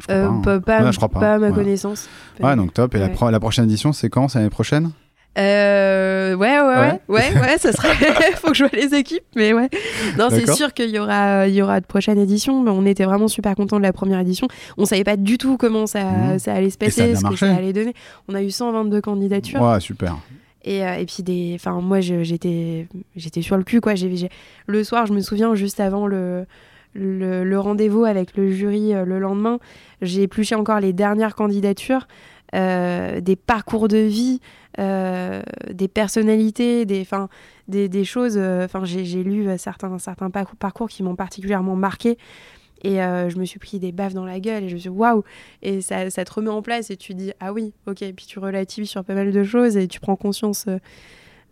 B: Je crois euh, pas, hein. pas, pas. à ma connaissance.
A: Ouais, donc top. Et la, la, prochaine édition, c'est quand? C'est l'année prochaine?
B: Euh, ouais, ouais, ouais, ouais, ouais, ça serait. Faut que je vois les équipes, mais ouais. Non, c'est sûr qu'il y aura, il y aura de prochaines éditions. Mais on était vraiment super contents de la première édition. On savait pas du tout comment ça, mmh. ça allait se passer, ce que ça allait donner. On a eu 122 candidatures.
A: Ouais, super.
B: Et, euh, et puis des, enfin moi j'étais, j'étais sur le cul quoi. J'ai, le soir, je me souviens juste avant le le, rendez-vous avec le jury euh, le lendemain, j'ai épluché encore les dernières candidatures, euh, des parcours de vie, euh, des personnalités, des, des, des choses. Enfin, j'ai lu certains, certains parcours qui m'ont particulièrement marqué. Et je me suis pris des baffes dans la gueule et je me suis dit waouh! Et ça, te remet en place et tu dis ah oui, ok. Et puis tu relativises sur pas mal de choses et tu prends conscience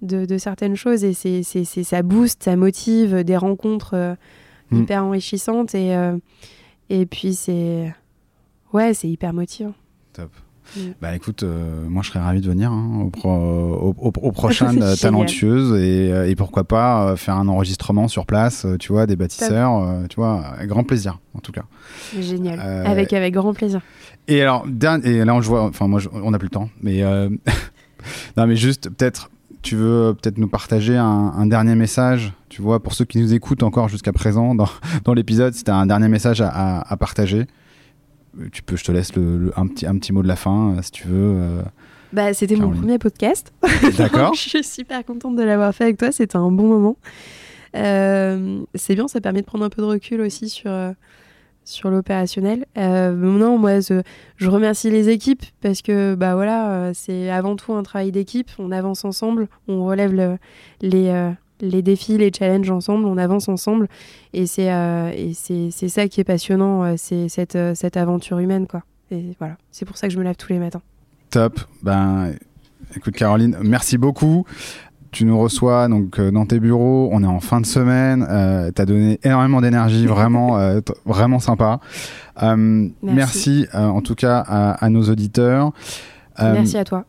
B: de, de certaines choses et c'est, ça booste, ça motive des rencontres Mm. hyper enrichissante et, euh, et puis c'est ouais, c'est hyper motivant.
A: Top. Mm. Bah écoute, euh, moi je serais ravi de venir hein, au, au, au, prochain Talentueuse et, euh, et, pourquoi pas faire un enregistrement sur place, tu vois, des bâtisseurs, tu vois, avec grand plaisir en tout cas.
B: Génial, avec, avec grand plaisir.
A: Et alors, et là on, voit, enfin moi on n'a plus le temps, mais non mais juste peut-être tu veux peut-être nous partager un, dernier message, tu vois, pour ceux qui nous écoutent encore jusqu'à présent dans, dans l'épisode, si tu as un dernier message à, partager, tu peux, je te laisse le, un, petit, un petit mot de la fin, euh, si tu veux. Euh,
B: bah, c'était mon premier podcast.
A: D'accord.
B: je suis super contente de l'avoir fait avec toi, c'était un bon moment. Euh, c'est bien, ça permet de prendre un peu de recul aussi sur sur l'opérationnel. Euh, non, moi, je, remercie les équipes parce que bah voilà, euh, c'est avant tout un travail d'équipe. On avance ensemble, on relève les, euh, les défis, les challenges ensemble, on avance ensemble, et c'est c'est ça qui est passionnant, c'est cette, cette aventure humaine quoi. Et voilà, c'est pour ça que je me lève tous les matins.
A: Top. Ben, écoute Caroline, merci beaucoup tu nous reçois donc euh, dans tes bureaux. On est en fin de semaine. Euh, tu as donné énormément d'énergie, vraiment, euh, vraiment sympa. merci, en tout cas à, nos auditeurs.
B: merci à toi.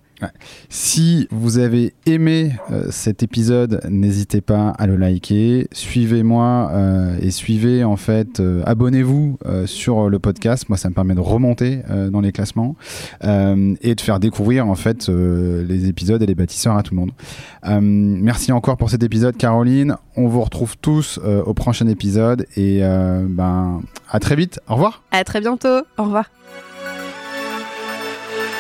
A: Si vous avez aimé euh, cet épisode, n'hésitez pas à le liker. Suivez-moi euh, et suivez en fait, euh, abonnez-vous sur le podcast. Moi, ça me permet de remonter dans les classements et de faire découvrir en fait les épisodes et les bâtisseurs à tout le monde. Merci encore pour cet épisode, Caroline. On vous retrouve tous au prochain épisode et ben à très vite. Au revoir.
B: À très bientôt. Au revoir.